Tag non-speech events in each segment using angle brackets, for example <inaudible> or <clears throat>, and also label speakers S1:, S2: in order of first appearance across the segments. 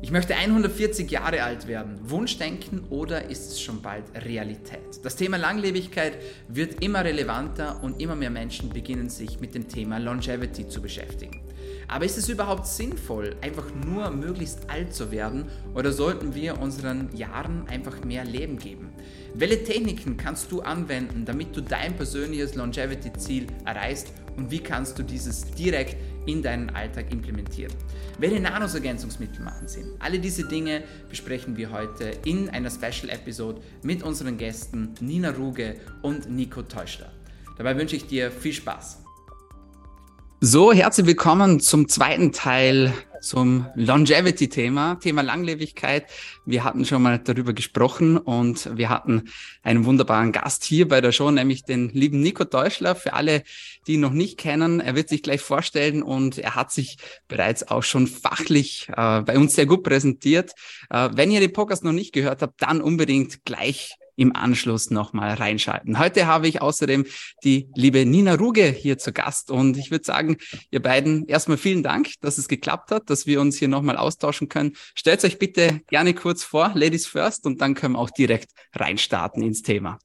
S1: Ich möchte 140 Jahre alt werden. Wunschdenken oder ist es schon bald Realität? Das Thema Langlebigkeit wird immer relevanter und immer mehr Menschen beginnen sich mit dem Thema Longevity zu beschäftigen. Aber ist es überhaupt sinnvoll, einfach nur möglichst alt zu werden oder sollten wir unseren Jahren einfach mehr Leben geben? Welche Techniken kannst du anwenden, damit du dein persönliches Longevity-Ziel erreichst und wie kannst du dieses direkt in deinen Alltag implementieren. Welche Nahrungsergänzungsmittel machen Sinn? Alle diese Dinge besprechen wir heute in einer Special-Episode mit unseren Gästen Nina Ruge und Nico Teuschler. Dabei wünsche ich dir viel Spaß. So, herzlich willkommen zum zweiten Teil zum Longevity-Thema, Thema Langlebigkeit. Wir hatten schon mal darüber gesprochen und wir hatten einen wunderbaren Gast hier bei der Show, nämlich den lieben Nico Deutschler. Für alle, die ihn noch nicht kennen, er wird sich gleich vorstellen und er hat sich bereits auch schon fachlich äh, bei uns sehr gut präsentiert. Äh, wenn ihr den Podcast noch nicht gehört habt, dann unbedingt gleich im Anschluss nochmal reinschalten. Heute habe ich außerdem die liebe Nina Ruge hier zu Gast und ich würde sagen, ihr beiden erstmal vielen Dank, dass es geklappt hat, dass wir uns hier nochmal austauschen können. Stellt euch bitte gerne kurz vor, Ladies first, und dann können wir auch direkt reinstarten ins Thema.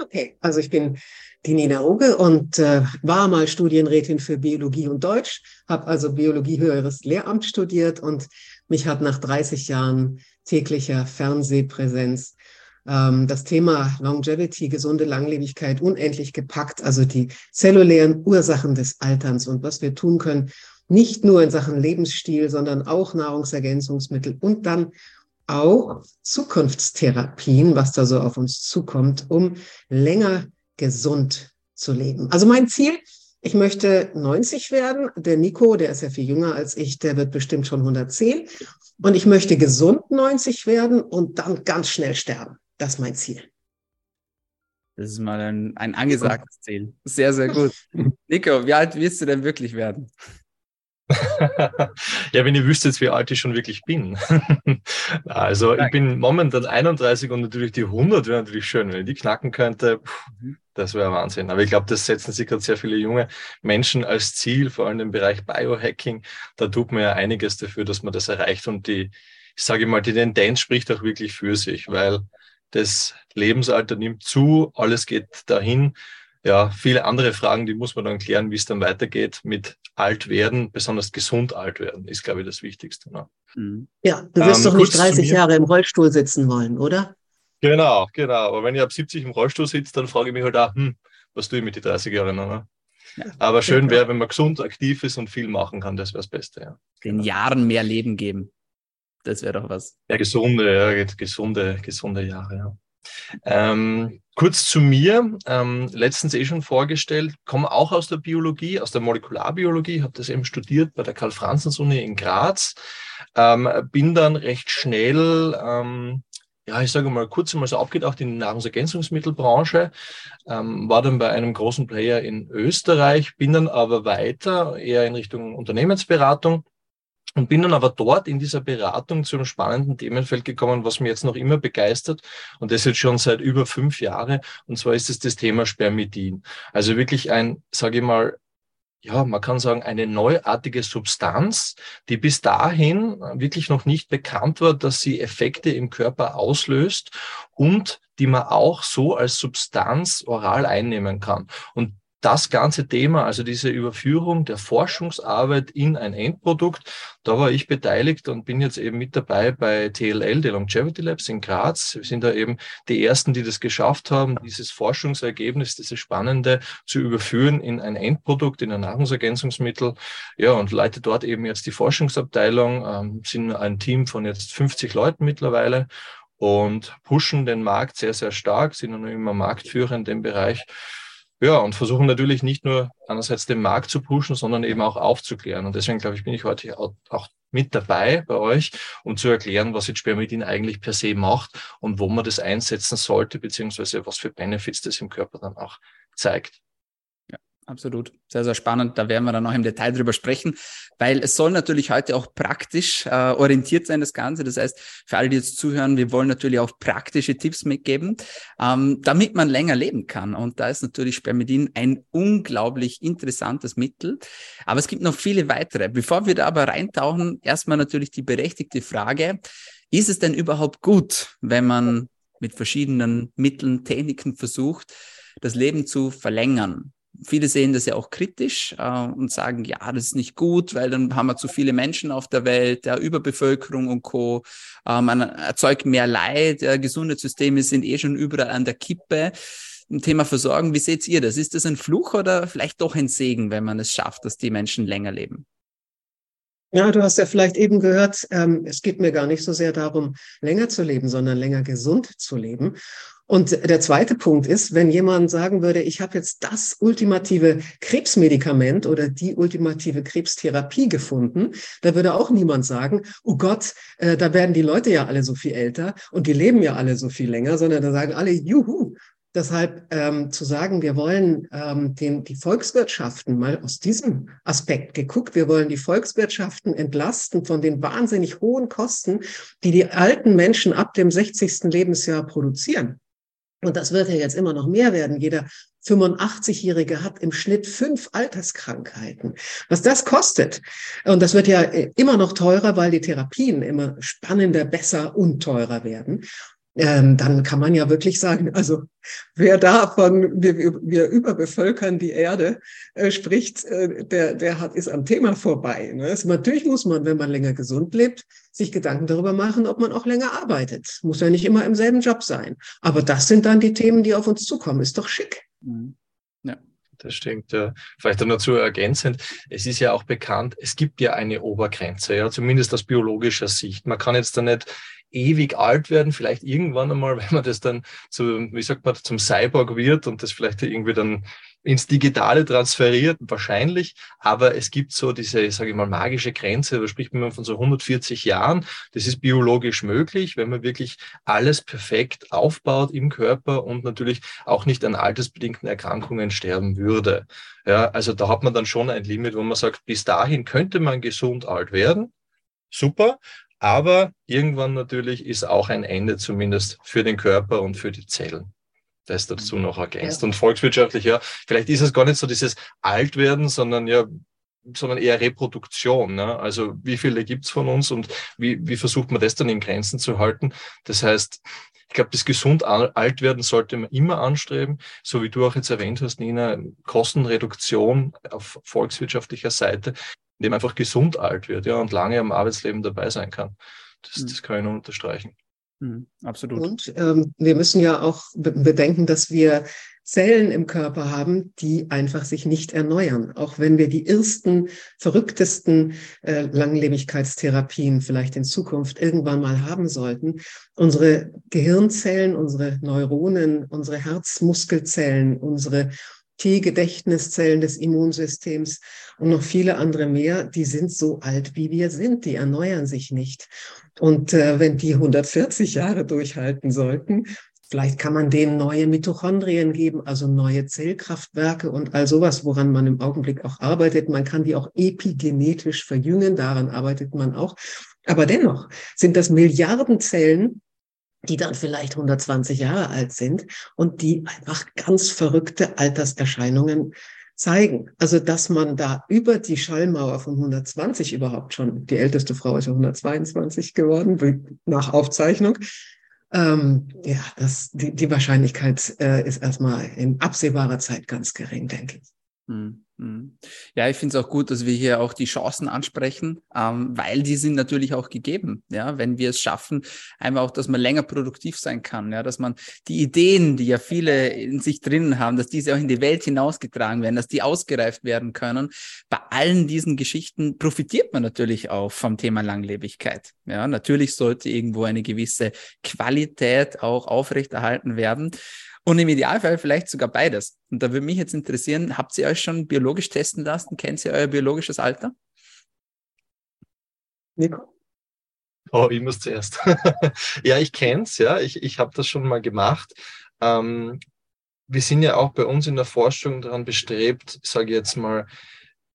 S2: Okay, also ich bin die Nina Ruge und äh, war mal Studienrätin für Biologie und Deutsch, habe also Biologie höheres Lehramt studiert und mich hat nach 30 Jahren täglicher Fernsehpräsenz das Thema Longevity, gesunde Langlebigkeit unendlich gepackt, also die zellulären Ursachen des Alterns und was wir tun können, nicht nur in Sachen Lebensstil, sondern auch Nahrungsergänzungsmittel und dann auch Zukunftstherapien, was da so auf uns zukommt, um länger gesund zu leben. Also mein Ziel, ich möchte 90 werden. Der Nico, der ist ja viel jünger als ich, der wird bestimmt schon 110. Und ich möchte gesund 90 werden und dann ganz schnell sterben. Das ist mein Ziel.
S1: Das ist mal ein, ein angesagtes Ziel. Sehr, sehr gut. <laughs> Nico, wie alt willst du denn wirklich werden? <laughs>
S3: ja, wenn ihr wüsstet, wie alt ich schon wirklich bin. <laughs> also ich bin momentan 31 und natürlich die 100 wäre natürlich schön, wenn ich die knacken könnte. Mhm. Das wäre Wahnsinn. Aber ich glaube, das setzen sich gerade sehr viele junge Menschen als Ziel, vor allem im Bereich Biohacking. Da tut man ja einiges dafür, dass man das erreicht. Und die, ich sage mal, die Tendenz spricht auch wirklich für sich, weil das Lebensalter nimmt zu, alles geht dahin. Ja, viele andere Fragen, die muss man dann klären, wie es dann weitergeht mit alt werden, besonders gesund alt werden, ist, glaube ich, das Wichtigste.
S2: Ne? Ja, du wirst ähm, doch nicht 30 Jahre im Rollstuhl sitzen wollen, oder?
S3: Genau, genau. Aber wenn ich ab 70 im Rollstuhl sitze, dann frage ich mich halt auch, hm, was tue ich mit den 30 Jahren? Ne? Ja. Aber schön wäre, wenn man gesund, aktiv ist und viel machen kann, das wäre das Beste. Ja.
S1: Den Jahren mehr Leben geben. Das wäre doch was.
S3: Ja, gesunde, ja, gesunde, gesunde Jahre, ja. Ähm, kurz zu mir, ähm, letztens eh schon vorgestellt, komme auch aus der Biologie, aus der Molekularbiologie, habe das eben studiert bei der Karl-Franzens-Uni in Graz, ähm, bin dann recht schnell ähm, ja, ich sage mal, kurz einmal so abgetaucht in die Nahrungsergänzungsmittelbranche, ähm, war dann bei einem großen Player in Österreich, bin dann aber weiter eher in Richtung Unternehmensberatung und bin dann aber dort in dieser Beratung zu einem spannenden Themenfeld gekommen, was mir jetzt noch immer begeistert und das jetzt schon seit über fünf Jahren und zwar ist es das Thema Spermidin. Also wirklich ein, sage ich mal, ja, man kann sagen, eine neuartige Substanz, die bis dahin wirklich noch nicht bekannt war, dass sie Effekte im Körper auslöst und die man auch so als Substanz oral einnehmen kann. Und das ganze Thema, also diese Überführung der Forschungsarbeit in ein Endprodukt, da war ich beteiligt und bin jetzt eben mit dabei bei TLL, die Longevity Labs in Graz. Wir sind da eben die Ersten, die das geschafft haben, dieses Forschungsergebnis, dieses Spannende zu überführen in ein Endprodukt, in ein Nahrungsergänzungsmittel. Ja, und leite dort eben jetzt die Forschungsabteilung, ähm, sind ein Team von jetzt 50 Leuten mittlerweile und pushen den Markt sehr, sehr stark, sind immer Marktführer in dem Bereich. Ja, und versuchen natürlich nicht nur einerseits den Markt zu pushen, sondern eben auch aufzuklären. Und deswegen, glaube ich, bin ich heute auch mit dabei bei euch, um zu erklären, was jetzt Spermidin eigentlich per se macht und wo man das einsetzen sollte, beziehungsweise was für Benefits das im Körper dann auch zeigt.
S1: Absolut. Sehr, sehr spannend. Da werden wir dann noch im Detail drüber sprechen, weil es soll natürlich heute auch praktisch äh, orientiert sein, das Ganze. Das heißt, für alle, die jetzt zuhören, wir wollen natürlich auch praktische Tipps mitgeben, ähm, damit man länger leben kann. Und da ist natürlich Spermidin ein unglaublich interessantes Mittel. Aber es gibt noch viele weitere. Bevor wir da aber reintauchen, erstmal natürlich die berechtigte Frage, ist es denn überhaupt gut, wenn man mit verschiedenen Mitteln, Techniken versucht, das Leben zu verlängern? Viele sehen das ja auch kritisch äh, und sagen, ja, das ist nicht gut, weil dann haben wir zu viele Menschen auf der Welt, der Überbevölkerung und Co. Äh, man erzeugt mehr Leid, äh, Gesundheitssysteme sind eh schon überall an der Kippe. Im Thema Versorgung, wie seht ihr das? Ist das ein Fluch oder vielleicht doch ein Segen, wenn man es schafft, dass die Menschen länger leben?
S2: Ja, du hast ja vielleicht eben gehört, ähm, es geht mir gar nicht so sehr darum, länger zu leben, sondern länger gesund zu leben. Und der zweite Punkt ist, wenn jemand sagen würde, ich habe jetzt das ultimative Krebsmedikament oder die ultimative Krebstherapie gefunden, da würde auch niemand sagen, oh Gott, äh, da werden die Leute ja alle so viel älter und die leben ja alle so viel länger, sondern da sagen alle, juhu, Deshalb ähm, zu sagen, wir wollen ähm, den, die Volkswirtschaften mal aus diesem Aspekt geguckt, wir wollen die Volkswirtschaften entlasten von den wahnsinnig hohen Kosten, die die alten Menschen ab dem 60. Lebensjahr produzieren. Und das wird ja jetzt immer noch mehr werden. Jeder 85-Jährige hat im Schnitt fünf Alterskrankheiten. Was das kostet, und das wird ja äh, immer noch teurer, weil die Therapien immer spannender, besser und teurer werden ähm, dann kann man ja wirklich sagen, also wer davon, wir, wir überbevölkern die Erde, äh, spricht, äh, der, der hat, ist am Thema vorbei. Ne? Also natürlich muss man, wenn man länger gesund lebt, sich Gedanken darüber machen, ob man auch länger arbeitet. Muss ja nicht immer im selben Job sein. Aber das sind dann die Themen, die auf uns zukommen. Ist doch schick. Mhm.
S3: Ja. Das stimmt. Ja. Vielleicht dann dazu ergänzend. Es ist ja auch bekannt, es gibt ja eine Obergrenze, ja, zumindest aus biologischer Sicht. Man kann jetzt da nicht ewig alt werden, vielleicht irgendwann einmal, <laughs> wenn man das dann zu, wie sagt man, zum Cyborg wird und das vielleicht irgendwie dann ins Digitale transferiert, wahrscheinlich. Aber es gibt so diese, sage ich mal, magische Grenze, da spricht man von so 140 Jahren. Das ist biologisch möglich, wenn man wirklich alles perfekt aufbaut im Körper und natürlich auch nicht an altersbedingten Erkrankungen sterben würde. Ja, also da hat man dann schon ein Limit, wo man sagt, bis dahin könnte man gesund alt werden. Super. Aber irgendwann natürlich ist auch ein Ende zumindest für den Körper und für die Zellen. Das dazu mhm. noch ergänzt. Ja. Und volkswirtschaftlich, ja, vielleicht ist es gar nicht so dieses Altwerden, sondern ja, sondern eher Reproduktion. Ne? Also wie viele gibt's von uns und wie, wie versucht man das dann in Grenzen zu halten? Das heißt, ich glaube, das gesund alt werden sollte man immer anstreben, so wie du auch jetzt erwähnt hast, Nina, Kostenreduktion auf volkswirtschaftlicher Seite indem einfach gesund alt wird ja, und lange am Arbeitsleben dabei sein kann. Das, mhm. das kann ich nur unterstreichen.
S2: Mhm, absolut. Und ähm, wir müssen ja auch bedenken, dass wir Zellen im Körper haben, die einfach sich nicht erneuern. Auch wenn wir die ersten, verrücktesten äh, Langlebigkeitstherapien vielleicht in Zukunft irgendwann mal haben sollten, unsere Gehirnzellen, unsere Neuronen, unsere Herzmuskelzellen, unsere T-Gedächtniszellen des Immunsystems und noch viele andere mehr, die sind so alt, wie wir sind, die erneuern sich nicht. Und äh, wenn die 140 Jahre durchhalten sollten, vielleicht kann man denen neue Mitochondrien geben, also neue Zellkraftwerke und all sowas, woran man im Augenblick auch arbeitet. Man kann die auch epigenetisch verjüngen, daran arbeitet man auch. Aber dennoch sind das Milliarden Zellen, die dann vielleicht 120 Jahre alt sind und die einfach ganz verrückte Alterserscheinungen zeigen. Also, dass man da über die Schallmauer von 120 überhaupt schon, die älteste Frau ist ja 122 geworden, nach Aufzeichnung. Ähm, ja, das, die, die Wahrscheinlichkeit äh, ist erstmal in absehbarer Zeit ganz gering, denke ich.
S1: Hm. Mhm. Ja, ich finde es auch gut, dass wir hier auch die Chancen ansprechen, ähm, weil die sind natürlich auch gegeben. Ja, wenn wir es schaffen, einfach auch, dass man länger produktiv sein kann, ja, dass man die Ideen, die ja viele in sich drinnen haben, dass diese auch in die Welt hinausgetragen werden, dass die ausgereift werden können. Bei allen diesen Geschichten profitiert man natürlich auch vom Thema Langlebigkeit. Ja, natürlich sollte irgendwo eine gewisse Qualität auch aufrechterhalten werden. Und im Idealfall vielleicht sogar beides. Und da würde mich jetzt interessieren, habt ihr euch schon biologisch testen lassen? Kennt ihr euer biologisches Alter?
S3: Nico? Oh, ich muss zuerst. <laughs> ja, ich kenne es, ja. Ich, ich habe das schon mal gemacht. Ähm, wir sind ja auch bei uns in der Forschung daran bestrebt, sage ich jetzt mal,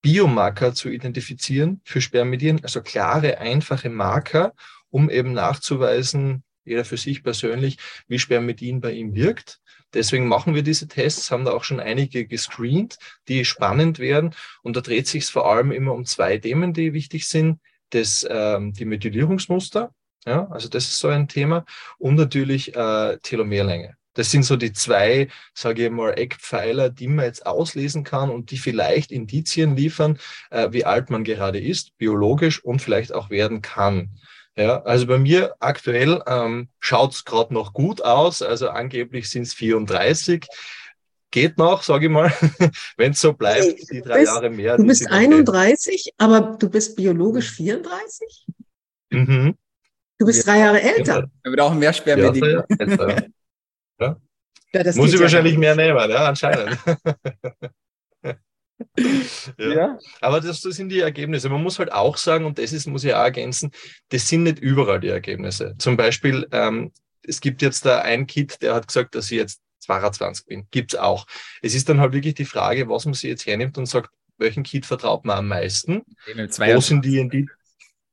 S3: Biomarker zu identifizieren für Spermidien, also klare, einfache Marker, um eben nachzuweisen, jeder für sich persönlich, wie Spermidin bei ihm wirkt. Deswegen machen wir diese Tests, haben da auch schon einige gescreent, die spannend werden. Und da dreht sich es vor allem immer um zwei Themen, die wichtig sind. Das, ähm, die Methylierungsmuster, ja, also das ist so ein Thema. Und natürlich äh, Telomerlänge. Das sind so die zwei, sage ich mal, Eckpfeiler, die man jetzt auslesen kann und die vielleicht Indizien liefern, äh, wie alt man gerade ist, biologisch und vielleicht auch werden kann. Ja, also bei mir aktuell ähm, schaut es gerade noch gut aus. Also angeblich sind es 34. Geht noch, sage ich mal, <laughs> wenn es so bleibt, die drei
S2: bist,
S3: Jahre mehr.
S2: Du bist 31, okay. aber du bist biologisch 34? Mhm. Du bist ja. drei Jahre älter.
S1: Wir brauchen mehr Spermidin. <laughs> Ja,
S3: ja? ja Muss ich wahrscheinlich mehr nehmen, ja, anscheinend. <laughs> ja. ja. Aber das, das, sind die Ergebnisse. Man muss halt auch sagen, und das ist, muss ich auch ergänzen, das sind nicht überall die Ergebnisse. Zum Beispiel, ähm, es gibt jetzt da ein Kit, der hat gesagt, dass ich jetzt 22 bin. Gibt's auch. Es ist dann halt wirklich die Frage, was man sich jetzt hernimmt und sagt, welchen Kit vertraut man am meisten? Wo sind die Indizien?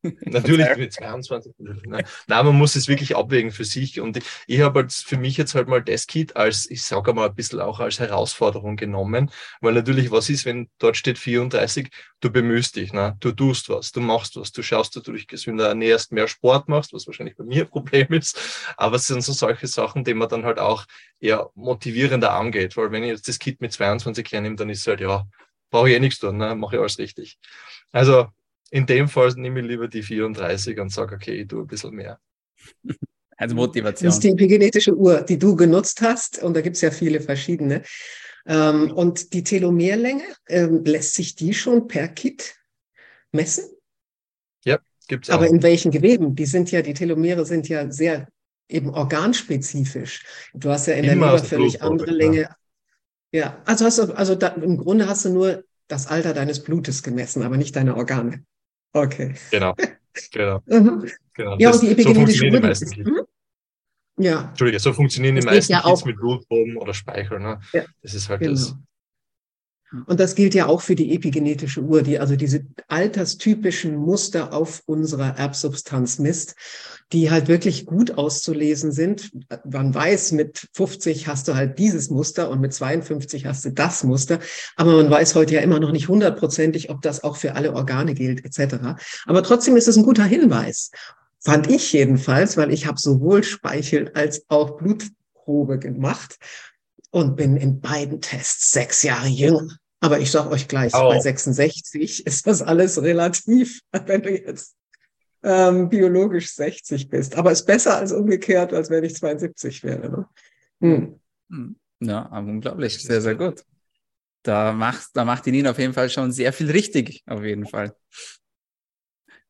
S3: <laughs> Natürlich mit 22. Nein, man muss es wirklich abwägen für sich. Und ich, ich habe halt für mich jetzt halt mal das Kit als, ich sage mal ein bisschen auch als Herausforderung genommen, weil natürlich was ist, wenn dort steht 34, du bemühst dich, ne? du tust was, du machst was, du schaust, dass du dich gesünder ernährst, mehr Sport machst, was wahrscheinlich bei mir ein Problem ist. Aber es sind so solche Sachen, die man dann halt auch eher motivierender angeht, weil wenn ich jetzt das Kit mit 22 hernehme, dann ist es halt, ja, brauche ich eh nichts tun, ne? mache ich alles richtig. Also in dem Fall nehme ich lieber die 34 und sage, okay, ich tue ein bisschen mehr. <laughs>
S1: Also Motivation.
S2: Das ist die epigenetische Uhr, die du genutzt hast, und da gibt es ja viele verschiedene. Ähm, und die Telomerlänge, ähm, lässt sich die schon per Kit messen?
S3: Ja, gibt es auch.
S2: Aber in welchen Geweben? Die sind ja, die Telomere sind ja sehr eben organspezifisch. Du hast ja in Immer der Leber völlig andere Länge. Ja. ja, also hast du, also da, im Grunde hast du nur das Alter deines Blutes gemessen, aber nicht deine Organe. Okay.
S3: Genau. Genau. <laughs>
S2: mhm. genau. Ja, das, und die epigenetische so Uhr. Ist,
S3: hm? Ja. Entschuldige, so funktionieren die meisten ja Kids mit Blutproben oder Speichel. Ne? Ja. Das ist halt genau. das.
S2: Und das gilt ja auch für die epigenetische Uhr, die also diese alterstypischen Muster auf unserer Erbsubstanz misst, die halt wirklich gut auszulesen sind. Man weiß, mit 50 hast du halt dieses Muster und mit 52 hast du das Muster. Aber man weiß heute ja immer noch nicht hundertprozentig, ob das auch für alle Organe gilt, etc. Aber trotzdem ist es ein guter Hinweis. Fand ich jedenfalls, weil ich habe sowohl Speichel als auch Blutprobe gemacht und bin in beiden Tests sechs Jahre jünger. Aber ich sage euch gleich, oh. bei 66 ist das alles relativ, <laughs> wenn du jetzt ähm, biologisch 60 bist. Aber ist besser als umgekehrt, als wenn ich 72 wäre. Ne?
S1: Hm. hm. Ja, aber unglaublich. Sehr, sehr gut. Da macht, da macht die Nina auf jeden Fall schon sehr viel richtig, auf jeden Fall.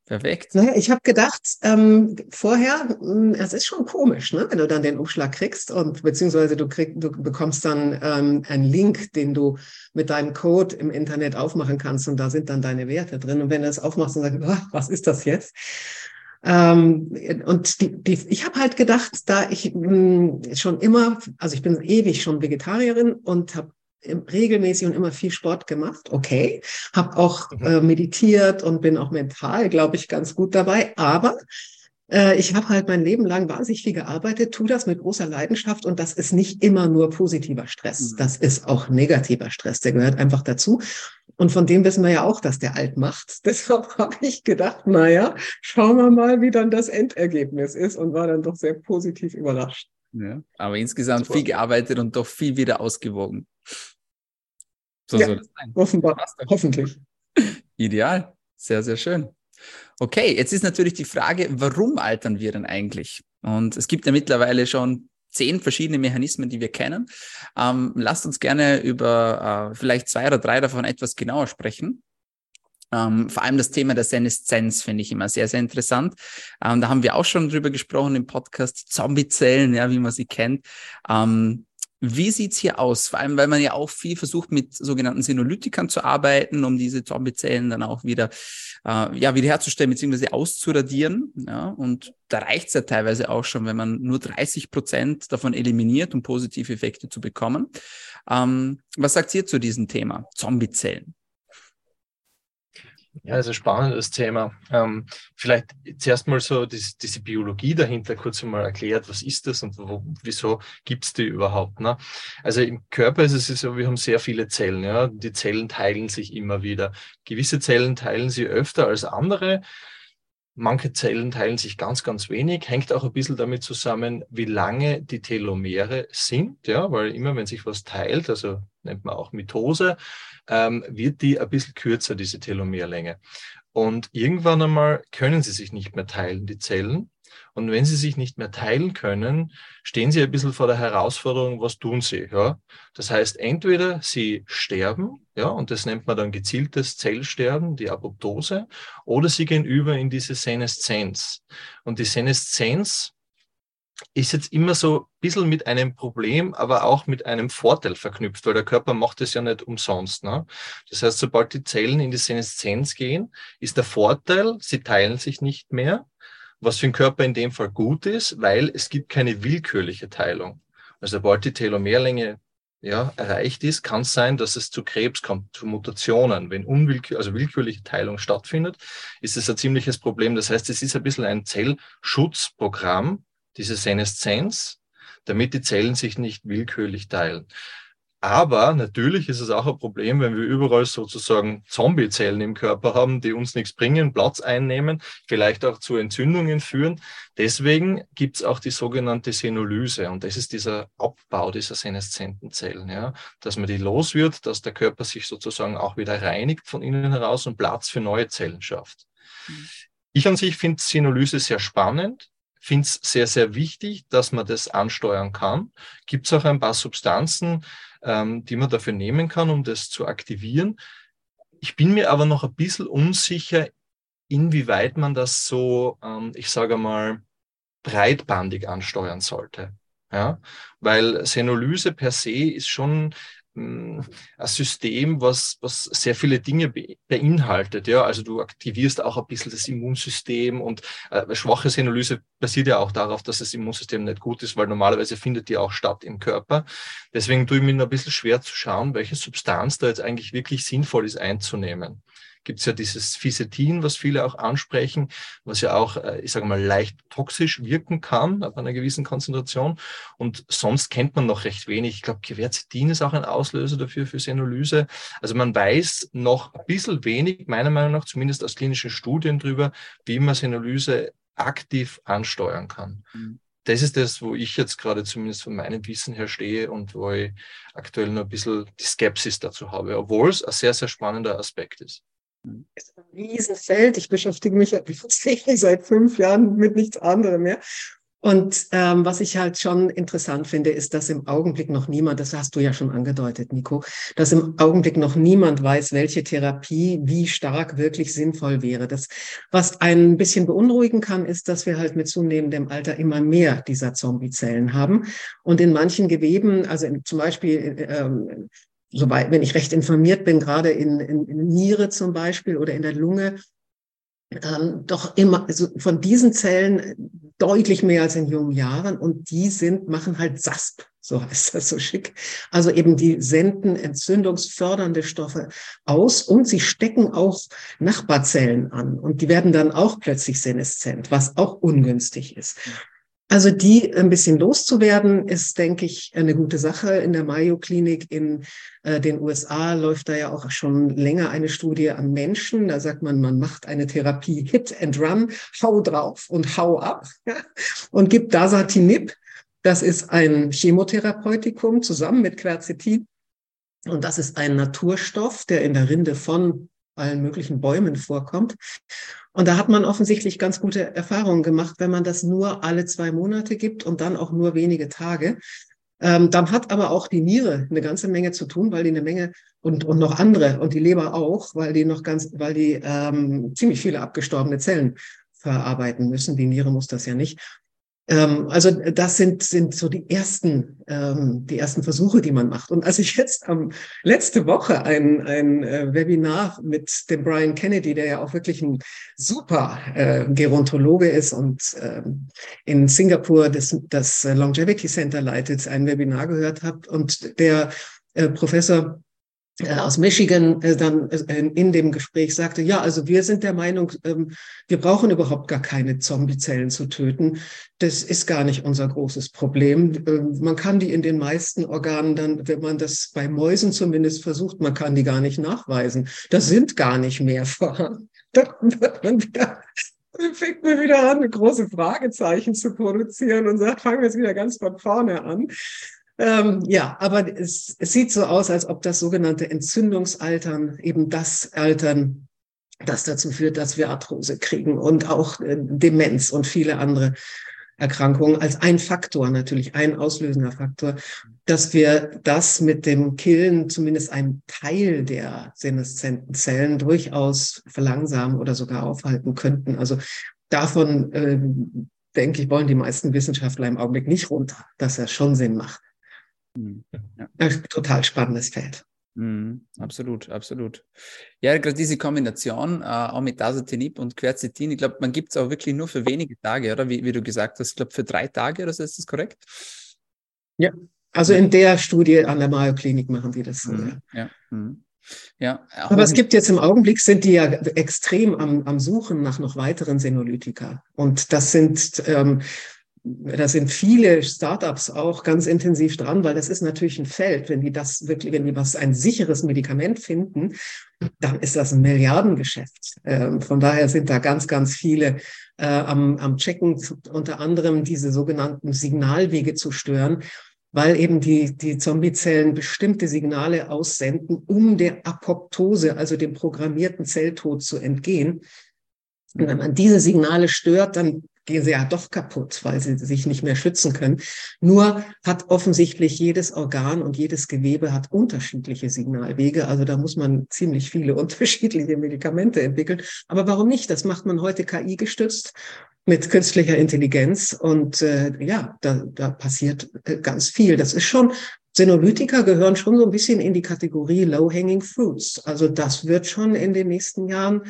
S1: Perfekt.
S2: Naja, ich habe gedacht, ähm, vorher, hm, es ist schon komisch, ne? wenn du dann den Umschlag kriegst und beziehungsweise du, krieg, du bekommst dann ähm, einen Link, den du mit deinem Code im Internet aufmachen kannst und da sind dann deine Werte drin. Und wenn du es aufmachst und sagst, oh, was ist das jetzt? Ähm, und die, die, ich habe halt gedacht, da ich mh, hm, schon immer, also ich bin ewig schon Vegetarierin und habe regelmäßig und immer viel Sport gemacht, okay, habe auch mhm. äh, meditiert und bin auch mental, glaube ich, ganz gut dabei, aber äh, ich habe halt mein Leben lang wahnsinnig viel gearbeitet, tu das mit großer Leidenschaft und das ist nicht immer nur positiver Stress, mhm. das ist auch negativer Stress, der gehört einfach dazu. Und von dem wissen wir ja auch, dass der alt macht. <laughs> Deshalb habe ich gedacht, naja, schauen wir mal, wie dann das Endergebnis ist und war dann doch sehr positiv überrascht.
S1: Ja, aber insgesamt viel gearbeitet und doch viel wieder ausgewogen. So ja, soll es sein.
S2: Offenbar, hoffentlich.
S1: Ideal. Sehr, sehr schön. Okay, jetzt ist natürlich die Frage, warum altern wir denn eigentlich? Und es gibt ja mittlerweile schon zehn verschiedene Mechanismen, die wir kennen. Ähm, lasst uns gerne über äh, vielleicht zwei oder drei davon etwas genauer sprechen. Ähm, vor allem das Thema der Seneszenz finde ich immer sehr, sehr interessant. Ähm, da haben wir auch schon drüber gesprochen im Podcast Zombiezellen, ja, wie man sie kennt. Ähm, Wie sieht's hier aus? Vor allem, weil man ja auch viel versucht, mit sogenannten Senolytikern zu arbeiten, um diese Zombiezellen dann auch wieder, äh, ja, wiederherzustellen bzw. auszuradieren. Ja, und da reicht's ja teilweise auch schon, wenn man nur 30 Prozent davon eliminiert, um positive Effekte zu bekommen. Ähm, was sagt ihr zu diesem Thema? Zombiezellen?
S3: Ja, also spannendes Thema. Ähm, vielleicht zuerst mal so die, diese Biologie dahinter kurz einmal erklärt, was ist das und wo, wieso gibt es die überhaupt? Ne? Also im Körper ist es so, wir haben sehr viele Zellen. Ja? Die Zellen teilen sich immer wieder. Gewisse Zellen teilen sie öfter als andere. Manche Zellen teilen sich ganz, ganz wenig, hängt auch ein bisschen damit zusammen, wie lange die Telomere sind, ja, weil immer wenn sich was teilt, also nennt man auch Mitose, ähm, wird die ein bisschen kürzer, diese Telomerlänge. Und irgendwann einmal können sie sich nicht mehr teilen, die Zellen. Und wenn sie sich nicht mehr teilen können, stehen sie ein bisschen vor der Herausforderung, was tun sie? Ja? Das heißt, entweder sie sterben, ja, und das nennt man dann gezieltes Zellsterben, die Apoptose, oder sie gehen über in diese Seneszenz. Und die Seneszenz ist jetzt immer so ein bisschen mit einem Problem, aber auch mit einem Vorteil verknüpft, weil der Körper macht es ja nicht umsonst. Ne? Das heißt, sobald die Zellen in die Seneszenz gehen, ist der Vorteil, sie teilen sich nicht mehr, was für den Körper in dem Fall gut ist, weil es gibt keine willkürliche Teilung. Also sobald die Telomerlänge ja, erreicht ist, kann es sein, dass es zu Krebs kommt, zu Mutationen. Wenn unwillkür also willkürliche Teilung stattfindet, ist es ein ziemliches Problem. Das heißt, es ist ein bisschen ein Zellschutzprogramm, diese Seneszenz, damit die Zellen sich nicht willkürlich teilen. Aber natürlich ist es auch ein Problem, wenn wir überall sozusagen Zombiezellen im Körper haben, die uns nichts bringen, Platz einnehmen, vielleicht auch zu Entzündungen führen. Deswegen gibt es auch die sogenannte Senolyse und das ist dieser Abbau dieser seneszenten Zellen, ja, dass man die los wird, dass der Körper sich sozusagen auch wieder reinigt von innen heraus und Platz für neue Zellen schafft. Ich an sich finde Senolyse sehr spannend finde es sehr, sehr wichtig, dass man das ansteuern kann. Gibt es auch ein paar Substanzen, ähm, die man dafür nehmen kann, um das zu aktivieren. Ich bin mir aber noch ein bisschen unsicher, inwieweit man das so, ähm, ich sage mal, breitbandig ansteuern sollte. Ja, weil Senolyse per se ist schon ein System, was, was sehr viele Dinge beinhaltet. Ja, also du aktivierst auch ein bisschen das Immunsystem und äh, schwache Senolyse basiert ja auch darauf, dass das Immunsystem nicht gut ist, weil normalerweise findet die auch statt im Körper. Deswegen tue ich mir ein bisschen schwer zu schauen, welche Substanz da jetzt eigentlich wirklich sinnvoll ist einzunehmen gibt es ja dieses Fisetin, was viele auch ansprechen, was ja auch, äh, ich sage mal, leicht toxisch wirken kann ab einer gewissen Konzentration. Und sonst kennt man noch recht wenig. Ich glaube, Quercetin ist auch ein Auslöser dafür für Senolyse. Also man weiß noch ein bisschen wenig, meiner Meinung nach, zumindest aus klinischen Studien drüber, wie man Senolyse aktiv ansteuern kann. Mhm das ist das, wo ich jetzt gerade zumindest von meinem Wissen her stehe und wo ich aktuell noch ein bisschen die Skepsis dazu habe, obwohl es ein sehr, sehr spannender Aspekt ist
S2: ist ein Riesenfeld. Ich beschäftige mich <laughs> tatsächlich seit fünf Jahren mit nichts anderem mehr. Und ähm, was ich halt schon interessant finde, ist, dass im Augenblick noch niemand, das hast du ja schon angedeutet, Nico, dass im Augenblick noch niemand weiß, welche Therapie wie stark wirklich sinnvoll wäre. Das, was ein bisschen beunruhigen kann, ist, dass wir halt mit zunehmendem Alter immer mehr dieser Zombiezellen haben. Und in manchen Geweben, also in, zum Beispiel ähm, soweit, wenn ich recht informiert bin, gerade in, in, in Niere zum Beispiel oder in der Lunge, ähm, doch immer also von diesen Zellen deutlich mehr als in jungen Jahren und die sind machen halt SASP, so heißt das so schick. Also eben die senden entzündungsfördernde Stoffe aus und sie stecken auch Nachbarzellen an und die werden dann auch plötzlich seneszent, was auch ungünstig ist. Also die ein bisschen loszuwerden, ist, denke ich, eine gute Sache. In der Mayo-Klinik in äh, den USA läuft da ja auch schon länger eine Studie an Menschen. Da sagt man, man macht eine Therapie Hit and Run, hau drauf und hau ab und gibt Dasatinib. Das ist ein Chemotherapeutikum zusammen mit Quercetin. Und das ist ein Naturstoff, der in der Rinde von allen möglichen Bäumen vorkommt. Und da hat man offensichtlich ganz gute Erfahrungen gemacht, wenn man das nur alle zwei Monate gibt und dann auch nur wenige Tage. Ähm, dann hat aber auch die Niere eine ganze Menge zu tun, weil die eine Menge und, und noch andere und die Leber auch, weil die noch ganz, weil die ähm, ziemlich viele abgestorbene Zellen verarbeiten müssen. Die Niere muss das ja nicht. Ähm, also das sind, sind so die ersten, ähm, die ersten Versuche, die man macht. Und als ich jetzt ähm, letzte Woche ein, ein äh, Webinar mit dem Brian Kennedy, der ja auch wirklich ein super äh, Gerontologe ist und ähm, in Singapur das, das Longevity Center leitet, ein Webinar gehört habe und der äh, Professor aus Michigan äh, dann äh, in dem Gespräch sagte, ja, also wir sind der Meinung, ähm, wir brauchen überhaupt gar keine Zombiezellen zu töten. Das ist gar nicht unser großes Problem. Ähm, man kann die in den meisten Organen dann, wenn man das bei Mäusen zumindest versucht, man kann die gar nicht nachweisen. Das sind gar nicht mehr vorhanden. <laughs> Dann wird man wieder fängt man wieder an, große Fragezeichen zu produzieren und sagt, fangen wir jetzt wieder ganz von vorne an. Ähm, ja, aber es, es sieht so aus, als ob das sogenannte Entzündungsaltern eben das Altern, das dazu führt, dass wir Arthrose kriegen und auch äh, Demenz und viele andere Erkrankungen als ein Faktor, natürlich ein auslösender Faktor, dass wir das mit dem Killen zumindest einen Teil der seneszenten Zellen durchaus verlangsamen oder sogar aufhalten könnten. Also davon, äh, denke ich, wollen die meisten Wissenschaftler im Augenblick nicht runter, dass das schon Sinn macht. Mhm. Ja. Total spannendes Feld.
S1: Mhm, absolut, absolut. Ja, gerade diese Kombination, äh, auch mit Dasatinib und Quercetin, ich glaube, man gibt es auch wirklich nur für wenige Tage, oder? Wie, wie du gesagt hast, ich glaube, für drei Tage oder so ist das korrekt?
S2: Ja, also in der Studie an der Mayo Klinik machen die das so.
S1: Mhm. Ja. Mhm. Ja,
S2: aber es gibt jetzt im Augenblick, sind die ja extrem am, am Suchen nach noch weiteren Senolytika. Und das sind ähm, da sind viele Startups auch ganz intensiv dran, weil das ist natürlich ein Feld. Wenn die das wirklich, wenn die was ein sicheres Medikament finden, dann ist das ein Milliardengeschäft. Ähm, von daher sind da ganz, ganz viele äh, am, am Checken, unter anderem diese sogenannten Signalwege zu stören, weil eben die, die Zombiezellen bestimmte Signale aussenden, um der Apoptose, also dem programmierten Zelltod zu entgehen. Und wenn man diese Signale stört, dann gehen sie ja doch kaputt, weil sie sich nicht mehr schützen können. Nur hat offensichtlich jedes Organ und jedes Gewebe hat unterschiedliche Signalwege. Also da muss man ziemlich viele <laughs> unterschiedliche Medikamente entwickeln. Aber warum nicht? Das macht man heute KI gestützt mit künstlicher Intelligenz. Und äh, ja, da, da passiert äh, ganz viel. Das ist schon, Senolytika gehören schon so ein bisschen in die Kategorie Low-Hanging Fruits. Also das wird schon in den nächsten Jahren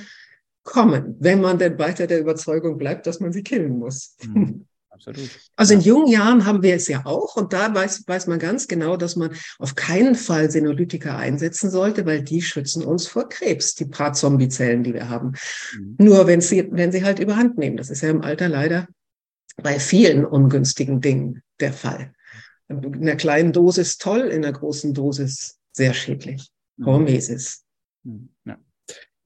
S2: kommen, wenn man denn weiter der Überzeugung bleibt, dass man sie killen muss. Mhm. <laughs> Absolut. Also in jungen Jahren haben wir es ja auch und da weiß, weiß man ganz genau, dass man auf keinen Fall Senolytika einsetzen sollte, weil die schützen uns vor Krebs, die paar Zombiezellen, die wir haben. Mhm. Nur wenn sie, wenn sie halt überhand nehmen. Das ist ja im Alter leider bei vielen ungünstigen Dingen der Fall. In einer kleinen Dosis toll, in einer großen Dosis sehr schädlich. Mhm. Hormesis.
S1: Mhm. Ja.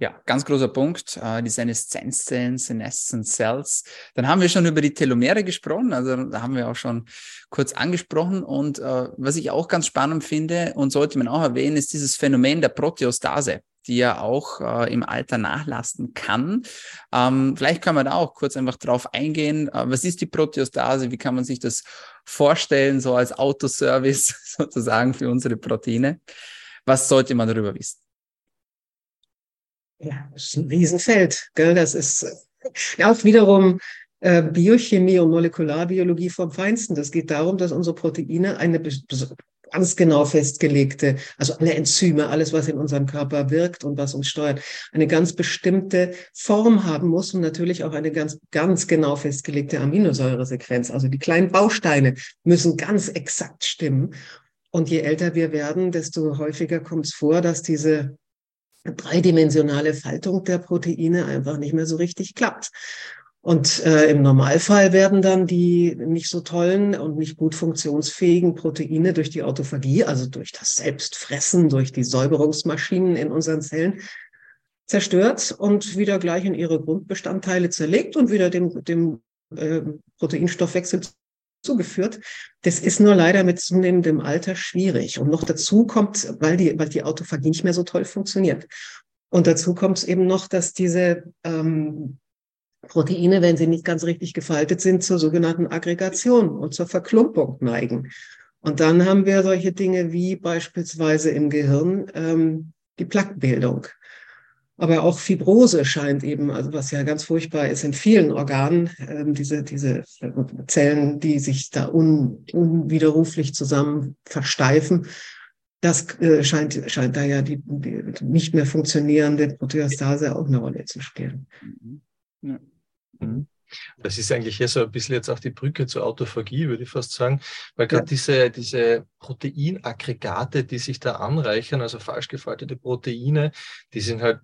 S1: Ja, ganz großer Punkt, äh, die Seneszenzzellen, Senescent Cells. Dann haben wir schon über die Telomere gesprochen, also da haben wir auch schon kurz angesprochen. Und äh, was ich auch ganz spannend finde und sollte man auch erwähnen, ist dieses Phänomen der Proteostase, die ja auch äh, im Alter nachlassen kann. Ähm, vielleicht kann man da auch kurz einfach drauf eingehen. Äh, was ist die Proteostase? Wie kann man sich das vorstellen, so als Autoservice <laughs> sozusagen für unsere Proteine? Was sollte man darüber wissen?
S2: Ja, das ist ein Riesenfeld. Gell? Das ist äh, auch wiederum äh, Biochemie und Molekularbiologie vom Feinsten. Das geht darum, dass unsere Proteine eine ganz genau festgelegte, also alle Enzyme, alles, was in unserem Körper wirkt und was uns steuert, eine ganz bestimmte Form haben muss und natürlich auch eine ganz, ganz genau festgelegte Aminosäuresequenz. Also die kleinen Bausteine müssen ganz exakt stimmen. Und je älter wir werden, desto häufiger kommt es vor, dass diese dreidimensionale Faltung der Proteine einfach nicht mehr so richtig klappt. Und äh, im Normalfall werden dann die nicht so tollen und nicht gut funktionsfähigen Proteine durch die Autophagie, also durch das Selbstfressen, durch die Säuberungsmaschinen in unseren Zellen zerstört und wieder gleich in ihre Grundbestandteile zerlegt und wieder dem, dem äh, Proteinstoffwechsel zugeführt. Das ist nur leider mit zunehmendem Alter schwierig. Und noch dazu kommt, weil die, weil die Autophagie nicht mehr so toll funktioniert. Und dazu kommt es eben noch, dass diese ähm, Proteine, wenn sie nicht ganz richtig gefaltet sind, zur sogenannten Aggregation und zur Verklumpung neigen. Und dann haben wir solche Dinge wie beispielsweise im Gehirn ähm, die Plaquebildung. Aber auch Fibrose scheint eben, also was ja ganz furchtbar ist in vielen Organen, äh, diese, diese Zellen, die sich da un, unwiderruflich zusammen versteifen. Das äh, scheint, scheint da ja die, die nicht mehr funktionierende Proteostase auch eine Rolle zu spielen. Mhm.
S3: Ja. Mhm. Das ist eigentlich hier so ein bisschen jetzt auch die Brücke zur Autophagie, würde ich fast sagen, weil gerade ja. diese, diese Proteinaggregate, die sich da anreichern, also falsch gefaltete Proteine, die sind halt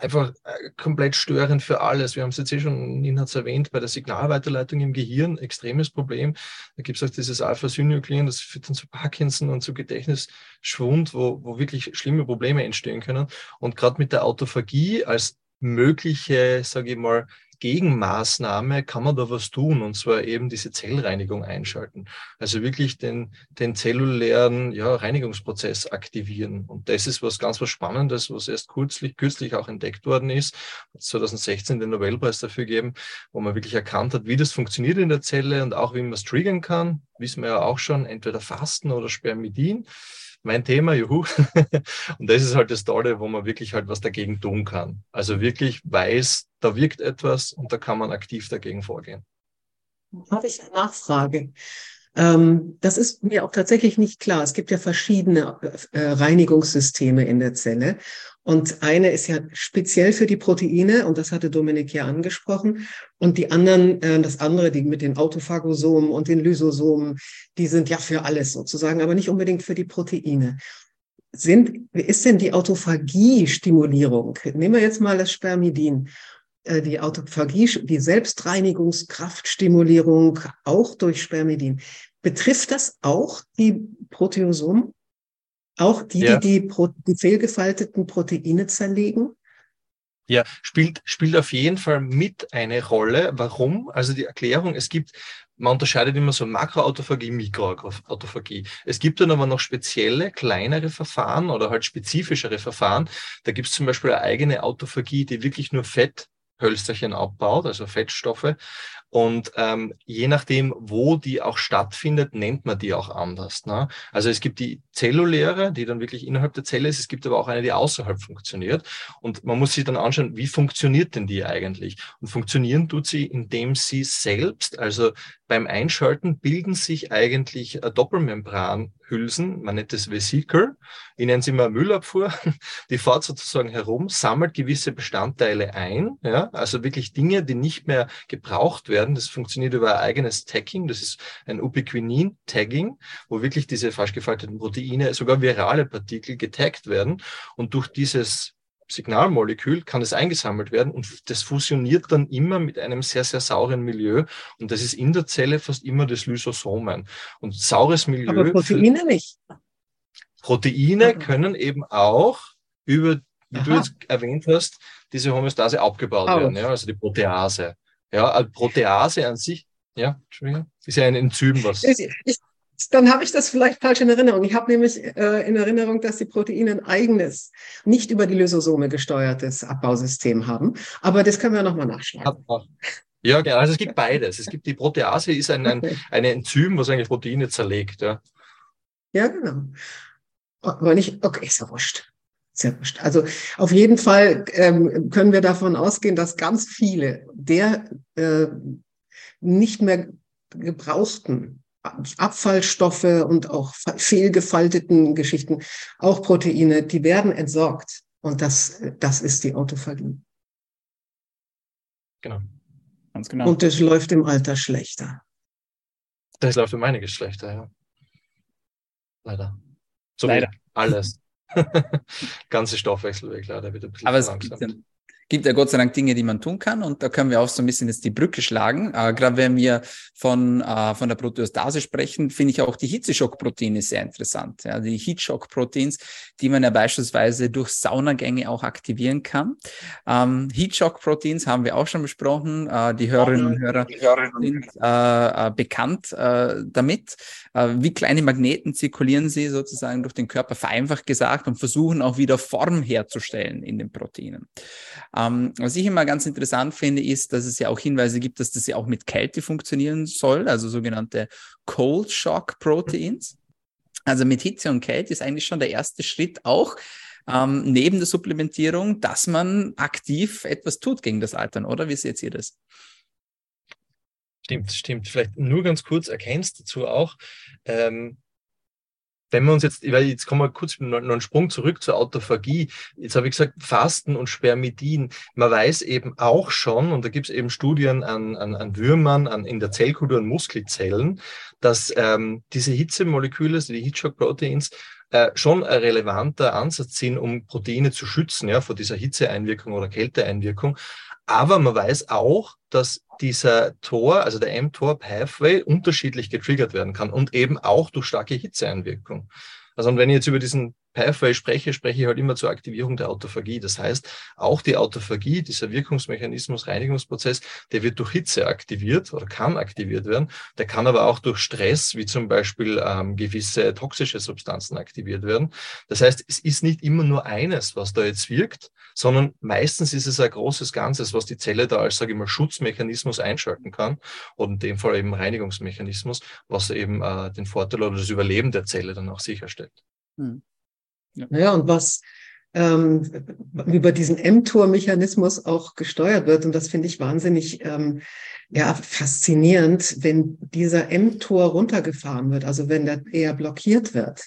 S3: einfach äh, komplett störend für alles. Wir haben es jetzt eh schon, Nina hat es erwähnt, bei der Signalweiterleitung im Gehirn, extremes Problem. Da gibt es auch dieses Alpha-Synuklein, das führt dann zu Parkinson und zu Gedächtnisschwund, wo, wo wirklich schlimme Probleme entstehen können. Und gerade mit der Autophagie als mögliche, sage ich mal, Gegenmaßnahme kann man da was tun und zwar eben diese Zellreinigung einschalten. Also wirklich den, den zellulären ja, Reinigungsprozess aktivieren. Und das ist was ganz was Spannendes, was erst kürzlich, kürzlich auch entdeckt worden ist. 2016 den Nobelpreis dafür gegeben, wo man wirklich erkannt hat, wie das funktioniert in der Zelle und auch wie man es triggern kann. Wissen wir ja auch schon, entweder Fasten oder Spermidin mein Thema, juhu. <laughs> Und das ist halt das Tolle, wo man wirklich halt was dagegen tun kann. Also wirklich weiß, da wirkt etwas und da kann man aktiv dagegen vorgehen.
S2: Habe ich eine Nachfrage. Ähm, das ist mir auch tatsächlich nicht klar. Es gibt ja verschiedene äh, Reinigungssysteme in der Zelle. Und eine ist ja speziell für die Proteine, und das hatte Dominik ja angesprochen. Und die anderen, äh, das andere, die mit den Autophagosomen und den Lysosomen, die sind ja für alles sozusagen, aber nicht unbedingt für die Proteine. Sind, ist denn die Autophagie-Stimulierung? Nehmen wir jetzt mal das Spermidin äh, die Autophagie, die Selbstreinigungskraftstimulierung auch durch Spermidin. Betrifft das auch die Proteosomen? Auch die, ja. die, die, die fehlgefalteten Proteine zerlegen?
S3: Ja, spielt, spielt auf jeden Fall mit eine Rolle. Warum? Also die Erklärung, es gibt, man unterscheidet immer so Makroautophagie, Mikroautophagie. Es gibt dann aber noch spezielle, kleinere Verfahren oder halt spezifischere Verfahren. Da gibt es zum Beispiel eine eigene Autophagie, die wirklich nur Fetthölsterchen abbaut, also Fettstoffe. Und ähm, je nachdem, wo die auch stattfindet, nennt man die auch anders. Ne? Also es gibt die zelluläre, die dann wirklich innerhalb der Zelle ist. Es gibt aber auch eine, die außerhalb funktioniert. Und man muss sich dann anschauen, wie funktioniert denn die eigentlich? Und funktionieren tut sie, indem sie selbst, also beim Einschalten bilden sich eigentlich Doppelmembranhülsen, man nennt es Vesicle, ich nenne sie mal Müllabfuhr, <laughs> die fährt sozusagen herum, sammelt gewisse Bestandteile ein, ja, also wirklich Dinge, die nicht mehr gebraucht werden. Das funktioniert über ein eigenes Tagging, das ist ein Ubiquinin-Tagging, wo wirklich diese falsch gefalteten Proteine, sogar virale Partikel getaggt werden und durch dieses Signalmolekül kann es eingesammelt werden und das fusioniert dann immer mit einem sehr, sehr sauren Milieu. Und das ist in der Zelle fast immer das Lysosomen. Und saures Milieu.
S2: Aber Proteine nicht.
S3: Proteine Aha. können eben auch über, wie Aha. du jetzt erwähnt hast, diese Homöostase abgebaut auch. werden, ja, also die Protease. Ja, also Protease an sich, ja, Entschuldigung, ist ja ein Enzym, was. Ich,
S2: dann habe ich das vielleicht falsch in Erinnerung. Ich habe nämlich äh, in Erinnerung, dass die Proteine ein eigenes, nicht über die Lysosome gesteuertes Abbausystem haben. Aber das können wir nochmal nachschlagen.
S3: Ja, genau. Also es gibt beides. Es gibt die Protease, ist ein, ein, ein Enzym, was eigentlich Proteine zerlegt. Ja,
S2: ja genau. Aber nicht, okay, ist ja wurscht. Sehr wurscht. Also auf jeden Fall ähm, können wir davon ausgehen, dass ganz viele der äh, nicht mehr gebrauchten Abfallstoffe und auch fehlgefalteten Geschichten, auch Proteine, die werden entsorgt. Und das, das ist die Autophagie.
S3: Genau.
S2: Ganz genau. Und das läuft im Alter schlechter.
S3: Das läuft um einiges schlechter, ja. Leider.
S1: So Leider.
S3: Alles. <laughs> Ganze Stoffwechselweg leider wieder ein
S1: bisschen Aber es gibt, gibt ja Gott sei Dank Dinge, die man tun kann und da können wir auch so ein bisschen jetzt die Brücke schlagen. Äh, Gerade wenn wir von, äh, von der Proteostase sprechen, finde ich auch die Hitzeschockproteine sehr interessant. Ja, die Heatshock-Proteins, die man ja beispielsweise durch Saunagänge auch aktivieren kann. Ähm, Heatshock-Proteins haben wir auch schon besprochen. Äh, die Hörerinnen und Hörer sind äh, äh, bekannt äh, damit. wie kleine Magneten zirkulieren sie sozusagen durch den Körper, vereinfacht gesagt, und versuchen auch wieder Form herzustellen in den Proteinen. Ähm, was ich immer ganz interessant finde, ist, dass es ja auch Hinweise gibt, dass das ja auch mit Kälte funktionieren soll, also sogenannte Cold Shock Proteins. Also mit Hitze und Kälte ist eigentlich schon der erste Schritt auch ähm, neben der Supplementierung, dass man aktiv etwas tut gegen das Altern, oder? Wie seht ihr das?
S3: Stimmt, stimmt. Vielleicht nur ganz kurz erkennst dazu auch, ähm, wenn wir uns jetzt, weil jetzt kommen wir kurz noch einen Sprung zurück zur Autophagie. Jetzt habe ich gesagt, Fasten und Spermidin. Man weiß eben auch schon, und da gibt es eben Studien an, an, an Würmern, an, in der Zellkultur und Muskelzellen, dass ähm, diese Hitzemoleküle, also die Heatshock-Proteins, äh, schon ein relevanter Ansatz sind, um Proteine zu schützen, ja, vor dieser Hitzeeinwirkung oder Kälteeinwirkung. Aber man weiß auch, dass dieser Tor, also der mTOR-Pathway, unterschiedlich getriggert werden kann und eben auch durch starke Hitzeeinwirkung. Also und wenn ich jetzt über diesen Pathway spreche, spreche ich halt immer zur Aktivierung der Autophagie. Das heißt, auch die Autophagie, dieser Wirkungsmechanismus, Reinigungsprozess, der wird durch Hitze aktiviert oder kann aktiviert werden. Der kann aber auch durch Stress, wie zum Beispiel ähm, gewisse toxische Substanzen aktiviert werden. Das heißt, es ist nicht immer nur eines, was da jetzt wirkt, sondern meistens ist es ein großes Ganzes, was die Zelle da als, sage ich mal, Schutzmechanismus einschalten kann und in dem Fall eben Reinigungsmechanismus, was eben äh, den Vorteil oder das Überleben der Zelle dann auch sicherstellt. Hm.
S2: Ja. Naja, und was ähm, über diesen mTOR-Mechanismus auch gesteuert wird, und das finde ich wahnsinnig ähm, ja, faszinierend, wenn dieser mTOR runtergefahren wird, also wenn der eher blockiert wird,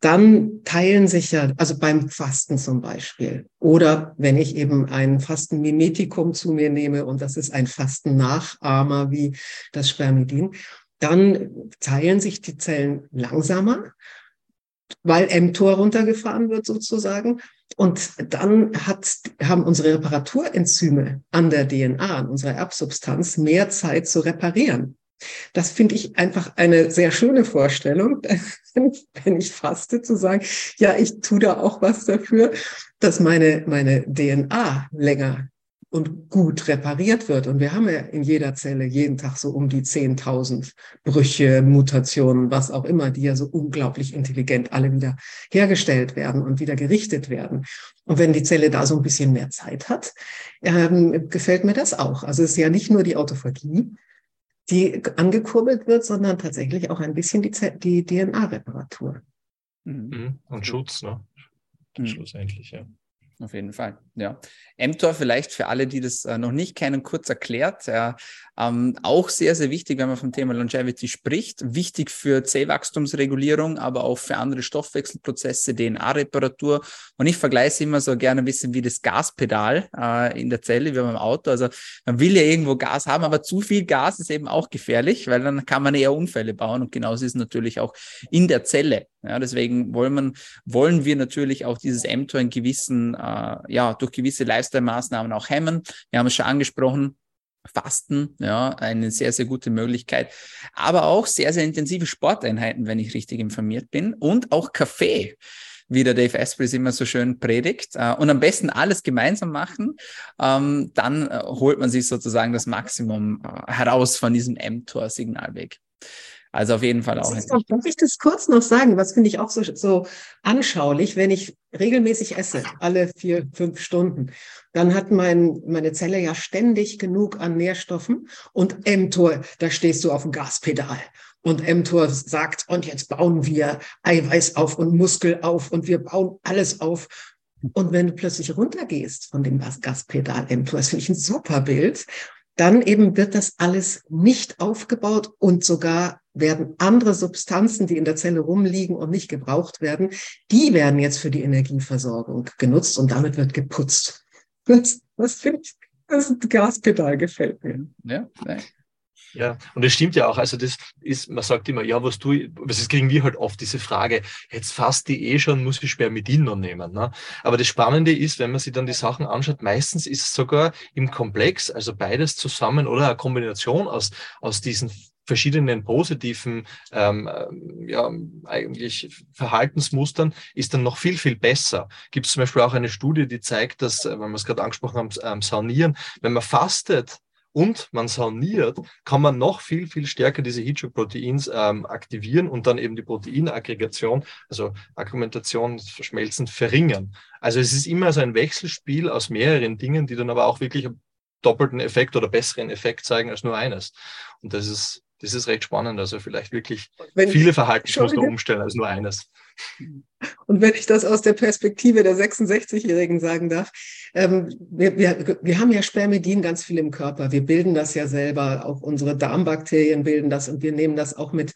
S2: dann teilen sich ja, also beim Fasten zum Beispiel, oder wenn ich eben ein Fastenmimetikum zu mir nehme und das ist ein Fastennachahmer wie das Spermidin, dann teilen sich die Zellen langsamer weil mTOR runtergefahren wird sozusagen. Und dann hat, haben unsere Reparaturenzyme an der DNA, an unserer Erbsubstanz, mehr Zeit zu reparieren. Das finde ich einfach eine sehr schöne Vorstellung, <laughs> wenn ich faste, zu sagen, ja, ich tue da auch was dafür, dass meine, meine DNA länger und gut repariert wird. Und wir haben ja in jeder Zelle jeden Tag so um die 10.000 Brüche, Mutationen, was auch immer, die ja so unglaublich intelligent alle wieder hergestellt werden und wieder gerichtet werden. Und wenn die Zelle da so ein bisschen mehr Zeit hat, ähm, gefällt mir das auch. Also es ist ja nicht nur die Autophagie, die angekurbelt wird, sondern tatsächlich auch ein bisschen die, die DNA-Reparatur.
S3: Mhm. Und Schutz, ne? Mhm. Schlussendlich, ja.
S1: Auf jeden Fall, ja. mTOR vielleicht für alle, die das äh, noch nicht kennen, kurz erklärt. Ja, ähm, auch sehr, sehr wichtig, wenn man vom Thema Longevity spricht. Wichtig für Zellwachstumsregulierung, aber auch für andere Stoffwechselprozesse, DNA-Reparatur. Und ich vergleiche immer so gerne ein bisschen wie das Gaspedal äh, in der Zelle, wie beim Auto. Also man will ja irgendwo Gas haben, aber zu viel Gas ist eben auch gefährlich, weil dann kann man eher Unfälle bauen. Und genauso ist es natürlich auch in der Zelle. Ja, deswegen wollen, man, wollen wir natürlich auch dieses mTOR in gewissen, äh, ja, durch gewisse Lifestyle-Maßnahmen auch hemmen. Wir haben es schon angesprochen, Fasten, ja, eine sehr, sehr gute Möglichkeit. Aber auch sehr, sehr intensive Sporteinheiten, wenn ich richtig informiert bin. Und auch Kaffee, wie der Dave Asprey immer so schön predigt. Äh, und am besten alles gemeinsam machen. Ähm, dann äh, holt man sich sozusagen das Maximum äh, heraus von diesem mTOR-Signalweg. Also auf jeden Fall auch.
S2: Darf ich das kurz noch sagen? Was finde ich auch so, so anschaulich, wenn ich regelmäßig esse, alle vier, fünf Stunden, dann hat mein, meine Zelle ja ständig genug an Nährstoffen und mTOR, da stehst du auf dem Gaspedal. Und mTOR sagt, und jetzt bauen wir Eiweiß auf und Muskel auf und wir bauen alles auf. Und wenn du plötzlich runtergehst von dem Gaspedal mTOR, das finde ich ein super Bild, dann eben wird das alles nicht aufgebaut und sogar werden andere Substanzen, die in der Zelle rumliegen und nicht gebraucht werden, die werden jetzt für die Energieversorgung genutzt und damit wird geputzt. Das, das finde ich, das Gaspedal gefällt mir.
S3: Ja, nein. Ja, und es stimmt ja auch. Also das ist, man sagt immer, ja, was du, das kriegen wir halt oft diese Frage, jetzt fast die eh schon, muss ich Spermidin noch nehmen. Ne? Aber das Spannende ist, wenn man sich dann die Sachen anschaut, meistens ist es sogar im Komplex, also beides zusammen oder eine Kombination aus, aus diesen verschiedenen positiven ähm, ja, eigentlich Verhaltensmustern ist dann noch viel, viel besser. Gibt es zum Beispiel auch eine Studie, die zeigt, dass, wenn wir es gerade angesprochen haben, ähm, Saunieren, wenn man fastet, und man sauniert, kann man noch viel, viel stärker diese Heatshock-Proteins ähm, aktivieren und dann eben die Proteinaggregation, also Agglumentation, Verschmelzen, verringern. Also es ist immer so ein Wechselspiel aus mehreren Dingen, die dann aber auch wirklich einen doppelten Effekt oder besseren Effekt zeigen als nur eines. Und das ist das ist recht spannend. Also vielleicht wirklich viele Verhaltensmuster umstellen als nur eines.
S2: Und wenn ich das aus der Perspektive der 66-Jährigen sagen darf, ähm, wir, wir, wir haben ja Spermidin ganz viel im Körper. Wir bilden das ja selber. Auch unsere Darmbakterien bilden das und wir nehmen das auch mit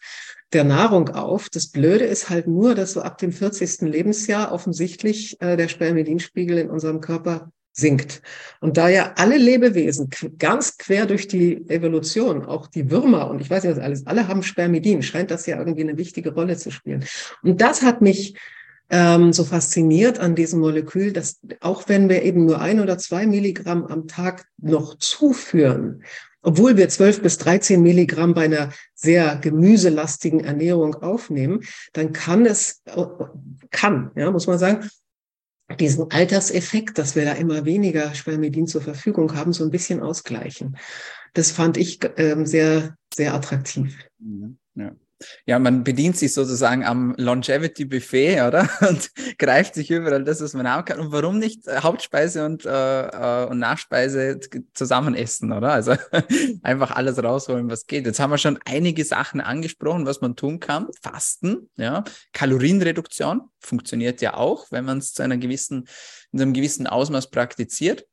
S2: der Nahrung auf. Das Blöde ist halt nur, dass so ab dem 40. Lebensjahr offensichtlich äh, der Spermidinspiegel in unserem Körper sinkt. Und da ja alle Lebewesen ganz quer durch die Evolution, auch die Würmer und ich weiß was alles, alle haben Spermidin, scheint das ja irgendwie eine wichtige Rolle zu spielen. Und das hat mich ähm, so fasziniert an diesem Molekül, dass auch wenn wir eben nur ein oder zwei Milligramm am Tag noch zuführen, obwohl wir zwölf bis dreizehn Milligramm bei einer sehr gemüselastigen Ernährung aufnehmen, dann kann es, kann, ja, muss man sagen, diesen Alterseffekt, dass wir da immer weniger Spermidin zur Verfügung haben, so ein bisschen ausgleichen. Das fand ich ähm, sehr, sehr attraktiv.
S1: Mhm, ja. Ja, man bedient sich sozusagen am Longevity Buffet, oder? <laughs> Und greift sich überall das, was man haben kann. Und warum nicht äh, Hauptspeise und, äh, äh, und Nachspeise zusammen essen, oder? Also <laughs> einfach alles rausholen, was geht. Jetzt haben wir schon einige Sachen angesprochen, was man tun kann. Fasten, ja. Kalorienreduktion funktioniert ja auch, wenn man es zu einer gewissen, in einem gewissen Ausmaß praktiziert.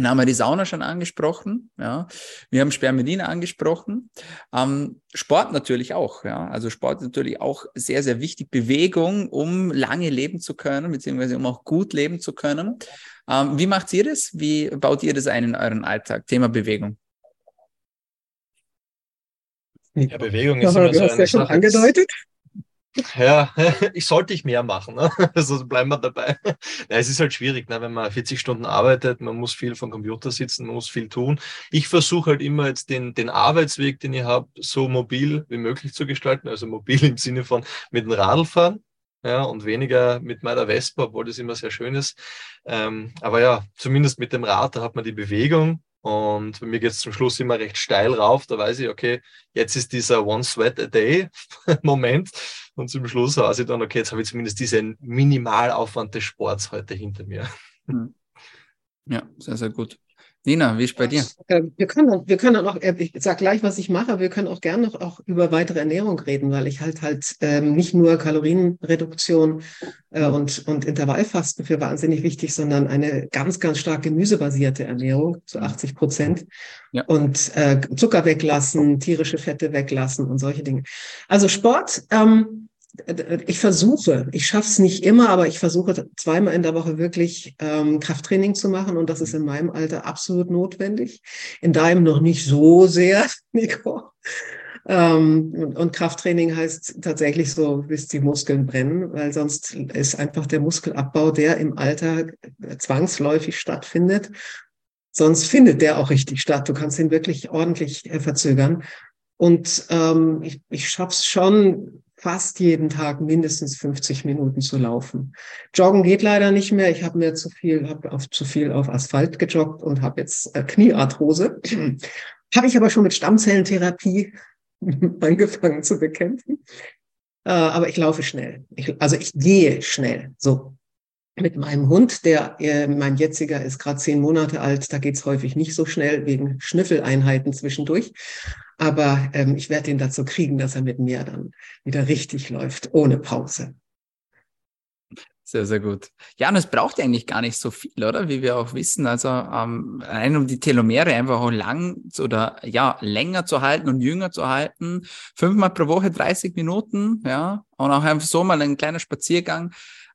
S1: Dann haben wir die Sauna schon angesprochen, ja. Wir haben Spermidin angesprochen. Ähm, Sport natürlich auch, ja. Also Sport natürlich auch sehr, sehr wichtig. Bewegung, um lange leben zu können, beziehungsweise um auch gut leben zu können. Ähm, wie macht ihr das? Wie baut ihr das ein in euren Alltag? Thema Bewegung.
S3: Ja, Bewegung ist immer so eine ja schon Sache.
S2: angedeutet.
S3: Ja, <laughs> ich sollte ich mehr machen. Ne? <laughs> Also bleiben wir dabei. Ja, es ist halt schwierig, ne? wenn man 40 Stunden arbeitet, man muss viel vom Computer sitzen, man muss viel tun. Ich versuche halt immer jetzt den, den Arbeitsweg, den ich habe, so mobil wie möglich zu gestalten. Also mobil <laughs> im Sinne von mit dem Radl fahren. Ja, und weniger mit meiner Vespa, obwohl das immer sehr schön ist. Ähm, aber ja, zumindest mit dem Rad, da hat man die Bewegung, und bei mir geht es zum Schluss immer recht steil rauf. Da weiß ich, okay, jetzt ist dieser One Sweat a Day <laughs> Moment. Und zum Schluss weiß ich dann, okay, jetzt habe ich zumindest diesen Minimalaufwand des Sports heute hinter mir. Hm.
S1: Ja, sehr, sehr gut. Nina, wie ist bei dir?
S2: Wir können, wir können auch, äh, ich sage gleich, was ich mache, wir können auch gerne noch auch über weitere Ernährung reden, weil ich halt halt ähm, nicht nur Kalorienreduktion äh, und, und Intervallfasten für wahnsinnig wichtig, sondern eine ganz, ganz stark gemüsebasierte Ernährung, zu 80 Prozent. Ja. Und äh, Zucker weglassen, tierische Fette weglassen und solche Dinge. Also Sport, ähm, ich versuche, ich schaffe es nicht immer, aber ich versuche zweimal in der Woche wirklich ähm, Krafttraining zu machen und das ist in meinem Alter absolut notwendig. In deinem noch nicht so sehr, <laughs> Nico. Ähm, und, Krafttraining heißt tatsächlich so, bis die Muskeln brennen, weil sonst ist einfach der Muskelabbau, der im Alter zwangsläufig stattfindet. Sonst findet der auch richtig statt. Du kannst ihn wirklich ordentlich äh, verzögern. Und ähm, ich, ich schaffe es schon, fast jeden Tag mindestens 50 Minuten zu laufen. Joggen geht leider nicht mehr. Ich habe mir zu viel, habe auf zu viel auf Asphalt gejoggt und habe jetzt äh, Kniearthrose. <clears throat> habe ich aber schon mit Stammzellentherapie <laughs> angefangen zu bekämpfen. Äh, aber ich laufe schnell. Ich, also ich gehe schnell. So mit meinem Hund, der äh, mein jetziger ist gerade zehn Monate alt, da geht's häufig nicht so schnell wegen Schnüffeleinheiten zwischendurch. Aber ähm, ich werde ihn dazu kriegen, dass er mit mir dann wieder richtig läuft, ohne Pause.
S1: Sehr, sehr gut. Ja, und es braucht eigentlich gar nicht so viel, oder? Wie wir auch wissen. Also ähm, rein um die Telomere einfach auch lang oder ja, länger zu halten und jünger zu halten. Fünfmal pro Woche 30 Minuten, ja. Und auch einfach so mal ein kleiner Spaziergang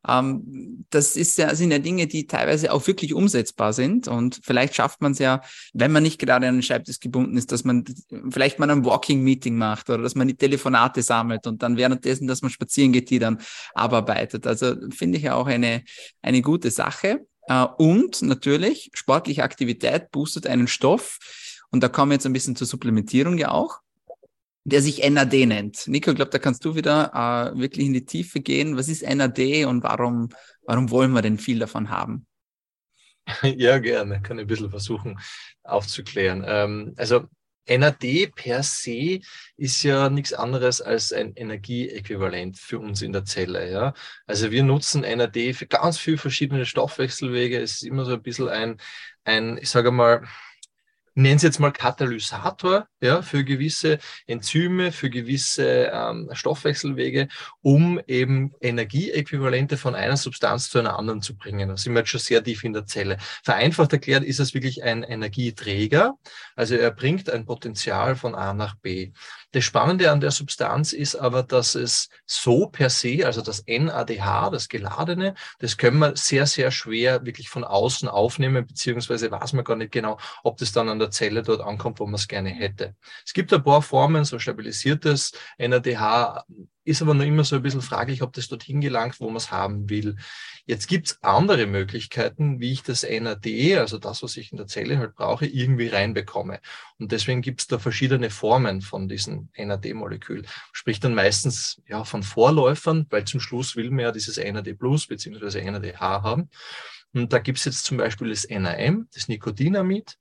S1: ähm, das ist ja, sind ja Dinge, die teilweise auch wirklich umsetzbar sind. Und vielleicht schafft man es ja, wenn man nicht gerade an den Schreibtisch gebunden ist, dass man vielleicht mal ein Walking-Meeting macht oder dass man die Telefonate sammelt und dann währenddessen, dass man spazieren geht, die dann abarbeitet. Also finde ich ja auch eine, eine gute Sache. Äh, und natürlich, sportliche Aktivität boostet einen Stoff. Und da kommen wir jetzt ein bisschen zur Supplementierung ja auch der sich NAD nennt. Nico, ich glaube, da kannst du wieder äh, wirklich in die Tiefe gehen. Was ist NAD und warum, warum wollen wir denn viel davon haben? <laughs>
S3: Ja, gerne. Kann ein bisschen versuchen aufzuklären. Ähm, also NAD per se ist ja nichts anderes als ein Energieäquivalent für uns in der Zelle. Ja? Also wir nutzen NAD für ganz viele verschiedene Stoffwechselwege. Es ist immer so ein bisschen ein, ein ich sage mal, nennen Sie jetzt mal Katalysator ja, für gewisse Enzyme, für gewisse ähm, Stoffwechselwege, um eben Energieäquivalente von einer Substanz zu einer anderen zu bringen. Da sind wir jetzt schon sehr tief in der Zelle. Vereinfacht erklärt ist es wirklich ein Energieträger. Also er bringt ein Potenzial von A nach B. Das Spannende an der Substanz ist aber, dass es so per se, also das NADH, das Geladene, das können wir sehr, sehr schwer wirklich von außen aufnehmen, beziehungsweise weiß man gar nicht genau, ob das dann an der Zelle dort ankommt, wo man es gerne hätte. Es gibt ein paar Formen, so stabilisiertes NADH ist aber noch immer so ein bisschen fraglich, ob das dorthin gelangt, wo man es haben will. Jetzt gibt es andere Möglichkeiten, wie ich das NAD, also das, was ich in der Zelle halt brauche, irgendwie reinbekomme. Und deswegen gibt es da verschiedene Formen von diesem NAD-Molekül. Sprich dann meistens ja von Vorläufern, weil zum Schluss will man ja dieses NAD Plus bzw. NADH haben. Und da gibt es jetzt zum Beispiel das NAM, das Nikotinamid.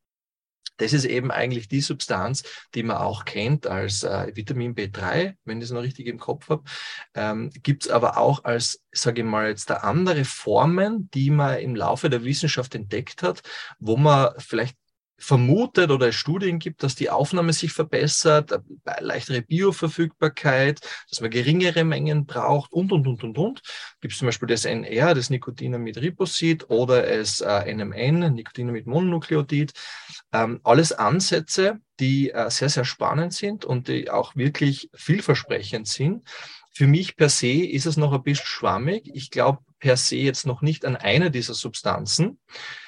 S3: Das ist eben eigentlich die Substanz, die man auch kennt als äh, Vitamin B3, wenn ich es noch richtig im Kopf habe. Ähm, Gibt es aber auch als, sage ich mal, jetzt da andere Formen, die man im Laufe der Wissenschaft entdeckt hat, wo man vielleicht vermutet oder es Studien gibt, dass die Aufnahme sich verbessert, leichtere Bioverfügbarkeit, dass man geringere Mengen braucht und, und, und, und, und. Gibt es zum Beispiel das NR, das Nicotinamid Ribosid oder das äh, NMN, Nicotinamid Mononukleotid. Ähm, alles Ansätze, die äh, sehr, sehr spannend sind und die auch wirklich vielversprechend sind. Für mich per se ist es noch ein bisschen schwammig. Ich glaube per se jetzt noch nicht an eine dieser Substanzen.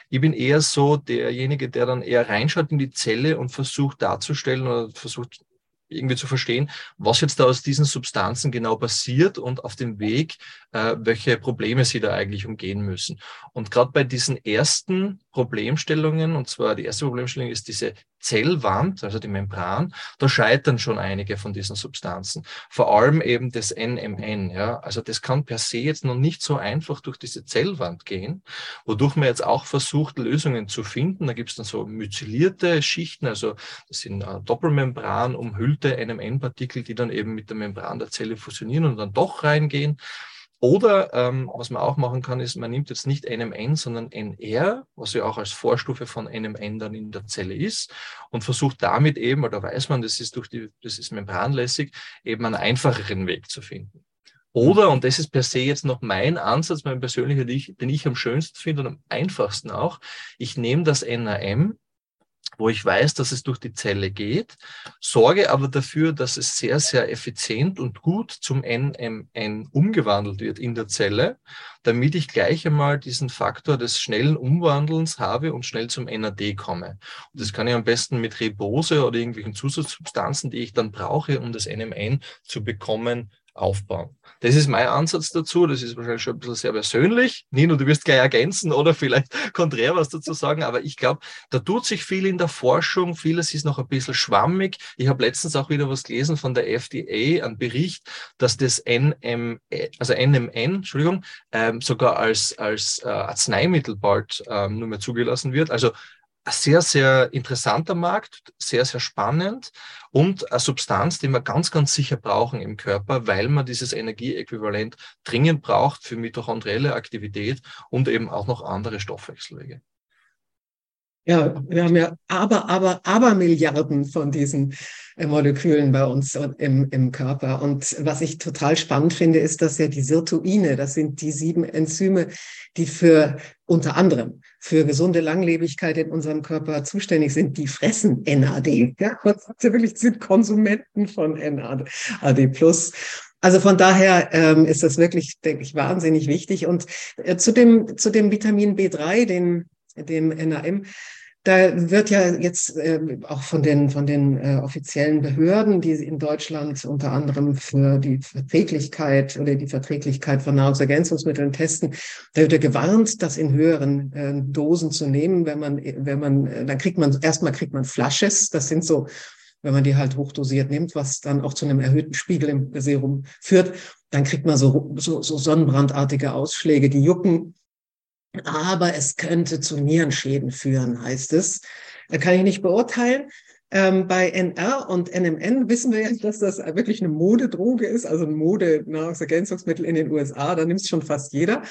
S3: Ich bin eher so derjenige, der dann eher reinschaut in die Zelle und versucht darzustellen oder versucht irgendwie zu verstehen, was jetzt da aus diesen Substanzen genau passiert und auf dem Weg, äh, welche Probleme sie da eigentlich umgehen müssen. Und gerade bei diesen ersten Problemstellungen, und zwar die erste Problemstellung ist diese Zellwand, also die Membran, da scheitern schon einige von diesen Substanzen. Vor allem eben das NMN. Ja. Also das kann per se jetzt noch nicht so einfach durch diese Zellwand gehen, wodurch man jetzt auch versucht, Lösungen zu finden. Da gibt es dann so myzelierte Schichten, also das sind äh, Doppelmembran umhüllte NMN-Partikel, die dann eben mit der Membran der Zelle fusionieren und dann doch reingehen. Oder ähm, was man auch machen kann, ist, man nimmt jetzt nicht NMN, sondern NR, was ja auch als Vorstufe von NMN dann in der Zelle ist, und versucht damit eben, oder weiß man, das ist durch die, das ist membranlässig, eben einen einfacheren Weg zu finden. Oder, und das ist per se jetzt noch mein Ansatz, mein persönlicher, den ich, den ich am schönsten finde und am einfachsten auch, ich nehme das NAM, wo ich weiß, dass es durch die Zelle geht, sorge aber dafür, dass es sehr, sehr effizient und gut zum NMN umgewandelt wird in der Zelle, damit ich gleich einmal diesen Faktor des schnellen Umwandelns habe und schnell zum NAD komme. Und das kann ich am besten mit Ribose oder irgendwelchen Zusatzsubstanzen, die ich dann brauche, um das NMN zu bekommen, aufbauen. Das ist mein Ansatz dazu. Das ist wahrscheinlich schon ein bisschen sehr persönlich. Nino, du wirst gleich ergänzen oder <laughs> vielleicht konträr was dazu sagen. Aber ich glaube, da tut sich viel in der Forschung. Vieles ist noch ein bisschen schwammig. Ich habe letztens auch wieder was gelesen von der FDA, einen Bericht, dass das NM, also NMN, Entschuldigung, ähm, sogar als, als äh, Arzneimittel bald ähm, nur mehr zugelassen wird. Also ein sehr, sehr interessanter Markt, sehr, sehr spannend und eine Substanz, die wir ganz, ganz sicher brauchen im Körper, weil man dieses Energieäquivalent dringend braucht für mitochondrielle Aktivität und eben auch noch andere Stoffwechselwege.
S2: Ja, wir haben ja aber, aber, aber Milliarden von diesen äh, Molekülen bei uns im, im Körper. Und was ich total spannend finde, ist, dass ja die Sirtuine, das sind die sieben Enzyme, die für unter anderem für gesunde Langlebigkeit in unserem Körper zuständig sind, die fressen NAD. Ja, sagt <laughs> ja wirklich, sind Konsumenten von NAD plus. Also von daher ähm, ist das wirklich, denke ich, wahnsinnig wichtig. Und äh, zu dem, zu dem Vitamin B3, den, dem NAM, da wird ja jetzt äh, auch von den, von den äh, offiziellen Behörden, die in Deutschland unter anderem für die Verträglichkeit oder die Verträglichkeit von Nahrungsergänzungsmitteln testen, da wird ja gewarnt, das in höheren äh, Dosen zu nehmen. Wenn man, wenn man, äh, dann kriegt man, erstmal kriegt man Flashes. Das sind so, wenn man die halt hochdosiert nimmt, was dann auch zu einem erhöhten Spiegel im Serum führt, dann kriegt man so, so, so sonnenbrandartige Ausschläge, die jucken aber es könnte zu Nierenschäden führen, heißt es. Da kann ich nicht beurteilen. Ähm, bei NR und NMN wissen wir ja, dass das wirklich eine Modedroge ist, also ein Mode-Nahrungsergänzungsmittel in den USA. Da nimmt es schon fast jeder.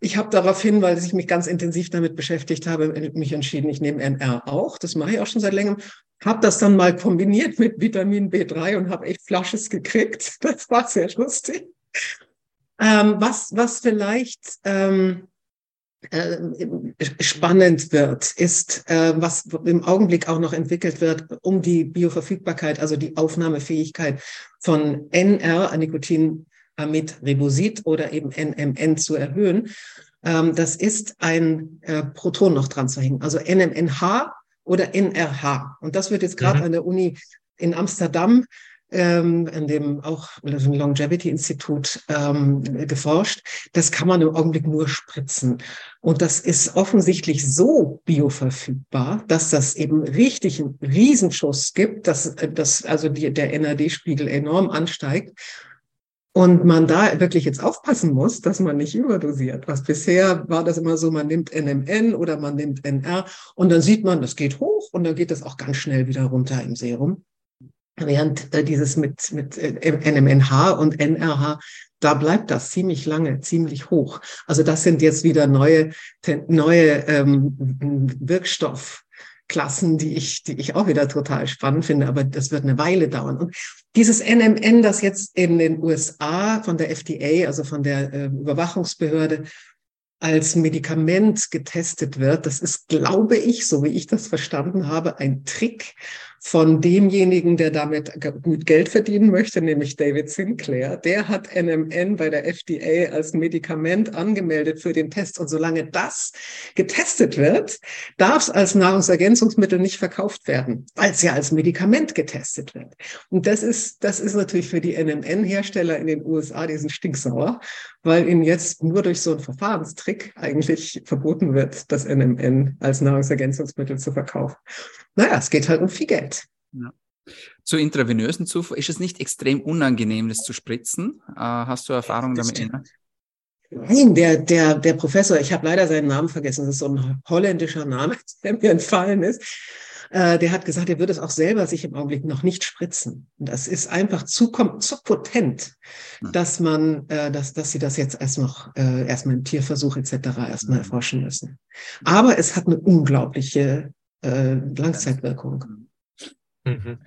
S2: ich habe daraufhin, weil ich mich ganz intensiv damit beschäftigt habe, mich entschieden, ich nehme NR auch. Das mache ich auch schon seit längerem. Habe das dann mal kombiniert mit Vitamin B3 und habe echt Flasches gekriegt. <laughs> Das war sehr lustig. Ähm, was, was vielleicht ähm, äh, spannend wird, ist, äh, was im Augenblick auch noch entwickelt wird, um die Bioverfügbarkeit, also die Aufnahmefähigkeit von NR, Nikotinamid Ribosid oder eben NMN zu erhöhen. Ähm, das ist ein äh, Proton noch dran zu hängen, also NMNH oder NRH. Und das wird jetzt gerade mhm. an der Uni in Amsterdam ähm, an dem auch Longevity-Institut ähm, geforscht. Das kann man im Augenblick nur spritzen. Und das ist offensichtlich so bioverfügbar, dass das eben richtig einen Riesenschuss gibt, dass, dass also die, der NAD-Spiegel enorm ansteigt. Und man da wirklich jetzt aufpassen muss, dass man nicht überdosiert. Was bisher war das immer so, man nimmt NMN oder man nimmt NR und dann sieht man, das geht hoch und dann geht das auch ganz schnell wieder runter im Serum. Während äh, dieses mit, mit äh, NMNH und NRH, da bleibt das ziemlich lange, ziemlich hoch. Also das sind jetzt wieder neue, neue ähm, Wirkstoffklassen, die ich, die ich auch wieder total spannend finde, aber das wird eine Weile dauern. Und dieses NMN, das jetzt in den USA von der FDA, also von der äh, Überwachungsbehörde, als Medikament getestet wird, das ist, glaube ich, so wie ich das verstanden habe, ein Trick, von demjenigen, der damit gut Geld verdienen möchte, nämlich David Sinclair. Der hat NMN bei der FDA als Medikament angemeldet für den Test. Und solange das getestet wird, darf es als Nahrungsergänzungsmittel nicht verkauft werden, weil es ja als Medikament getestet wird. Und das ist, das ist natürlich für die NMN-Hersteller in den USA, die sind stinksauer, weil ihnen jetzt nur durch so einen Verfahrenstrick eigentlich verboten wird, das NMN als Nahrungsergänzungsmittel zu verkaufen. Naja, es geht halt um viel Geld. Ja.
S1: Zur intravenösen Zufuhr, ist es nicht extrem unangenehm, das zu spritzen? Äh, hast du Erfahrung das damit? Stimmt.
S2: Nein, der, der, der Professor, ich habe leider seinen Namen vergessen, das ist so ein holländischer Name, <laughs> der mir entfallen ist. Äh, der hat gesagt, er würde es auch selber sich im Augenblick noch nicht spritzen. Und das ist einfach zu, zu potent, hm. dass man, äh, dass, dass sie das jetzt erst noch, äh, erstmal im Tierversuch etc. erstmal hm. erforschen müssen. Aber es hat eine unglaubliche äh, Langzeitwirkung.
S3: Mhm.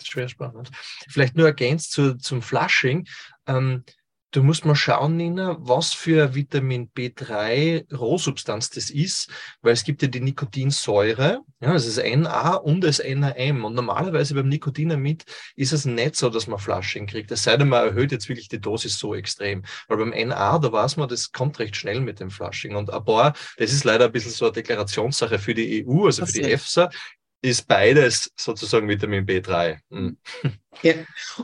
S3: Schwer spannend. Vielleicht nur ergänzt zu, zum Flushing. Ähm, Du musst mal schauen, Nina, was für Vitamin B3 Rohsubstanz das ist, weil es gibt ja die Nikotinsäure, ja, das ist NA und das NAM. Und normalerweise beim Nikotinamid ist es nicht so, dass man Flushing kriegt. Es sei denn, man erhöht jetzt wirklich die Dosis so extrem. Weil beim NA, da weiß man, das kommt recht schnell mit dem Flushing. Und ein paar, das ist leider ein bisschen so eine Deklarationssache für die EU, also für die EFSA ist beides sozusagen Vitamin B3. Mhm.
S2: Ja.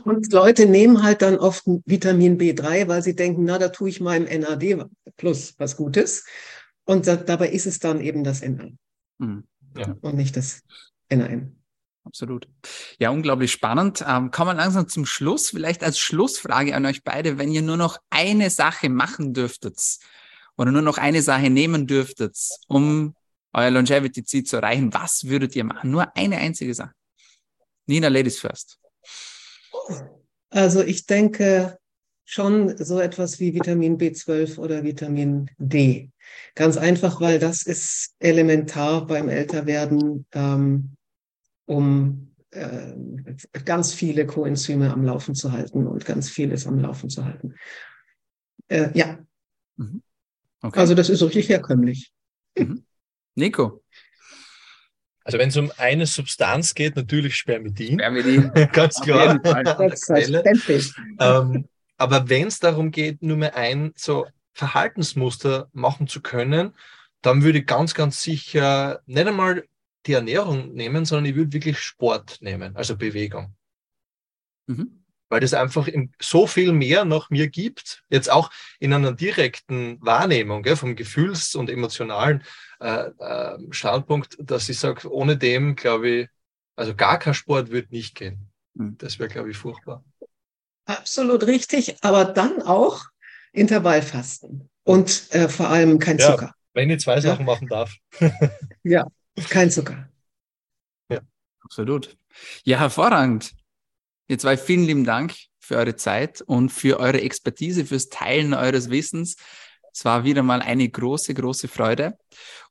S2: Und Leute nehmen halt dann oft Vitamin B3, weil sie denken, na, da tue ich meinem NAD plus was Gutes. Und da, dabei ist es dann eben das NA. Mhm. Ja. Und nicht das NAM.
S1: Absolut. Ja, unglaublich spannend. Ähm, kommen wir langsam zum Schluss. Vielleicht als Schlussfrage an euch beide, wenn ihr nur noch eine Sache machen dürftet oder nur noch eine Sache nehmen dürftet, um euer Longevity-Ziel zu erreichen, was würdet ihr machen? Nur eine einzige Sache. Nina, Ladies first.
S2: Also ich denke schon so etwas wie Vitamin B12 oder Vitamin D. Ganz einfach, weil das ist elementar beim Älterwerden, ähm, um äh, ganz viele Coenzyme am Laufen zu halten und ganz vieles am Laufen zu halten. Äh, ja. Mhm. Okay. Also das ist richtig herkömmlich.
S1: Mhm. Nico.
S3: Also wenn es um eine Substanz geht, natürlich Spermidin.
S1: Spermidin. <laughs>
S3: Ganz klar. ähm, aber wenn es darum geht, nur mehr ein so Verhaltensmuster machen zu können, dann würde ich ganz, ganz sicher nicht einmal die Ernährung nehmen, sondern ich würde wirklich Sport nehmen, also Bewegung. Mhm weil das einfach so viel mehr nach mir gibt, jetzt auch in einer direkten Wahrnehmung gell, vom Gefühls- und emotionalen äh, äh, Standpunkt, dass ich sage, ohne dem, glaube ich, also gar kein Sport wird nicht gehen. Hm. Das wäre, glaube ich, furchtbar.
S2: Absolut richtig, aber dann auch Intervallfasten und äh, vor allem kein ja, Zucker.
S3: Wenn ich zwei Sachen ja. machen darf. <laughs>
S2: ja, kein Zucker.
S1: Ja, absolut. Ja, hervorragend. Ihr zwei, vielen lieben Dank für eure Zeit und für eure Expertise, fürs Teilen eures Wissens. Es war wieder mal eine große, große Freude.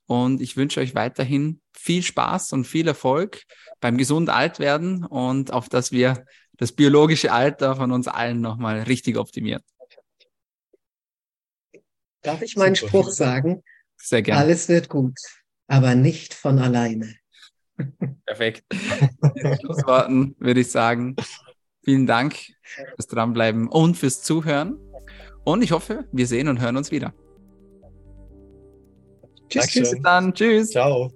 S1: Und ich wünsche euch weiterhin viel Spaß und viel Erfolg beim gesund alt werden und auf dass wir das biologische Alter von uns allen nochmal richtig optimieren.
S2: Darf ich meinen Super. Spruch sagen?
S1: Sehr gerne.
S2: Alles wird gut, aber nicht von alleine.
S1: Perfekt. In Schlussworten würde ich sagen, vielen Dank fürs Dranbleiben und fürs Zuhören. Und ich hoffe, wir sehen und hören uns wieder.
S3: Tschüss, tschüss.
S1: dann. Tschüss.
S3: Ciao.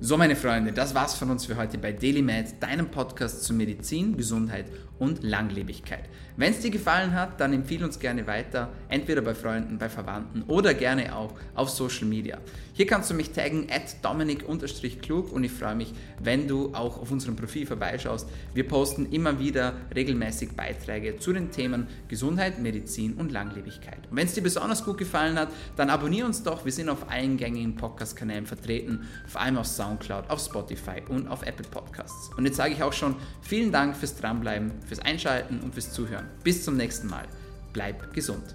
S1: So, meine Freunde, das war's von uns für heute bei DailyMed, deinem Podcast zu Medizin, Gesundheit und Langlebigkeit. Wenn es dir gefallen hat, dann empfehle uns gerne weiter, entweder bei Freunden, bei Verwandten oder gerne auch auf Social Media. Hier kannst du mich taggen at dominik-klug und ich freue mich, wenn du auch auf unserem Profil vorbeischaust. Wir posten immer wieder regelmäßig Beiträge zu den Themen Gesundheit, Medizin und Langlebigkeit. Und wenn es dir besonders gut gefallen hat, dann abonniere uns doch. Wir sind auf allen gängigen Podcast-Kanälen vertreten, vor allem auf Soundcloud, auf Spotify und auf Apple Podcasts. Und jetzt sage ich auch schon vielen Dank fürs Dranbleiben, fürs Einschalten und fürs Zuhören. Bis zum nächsten Mal. Bleib gesund.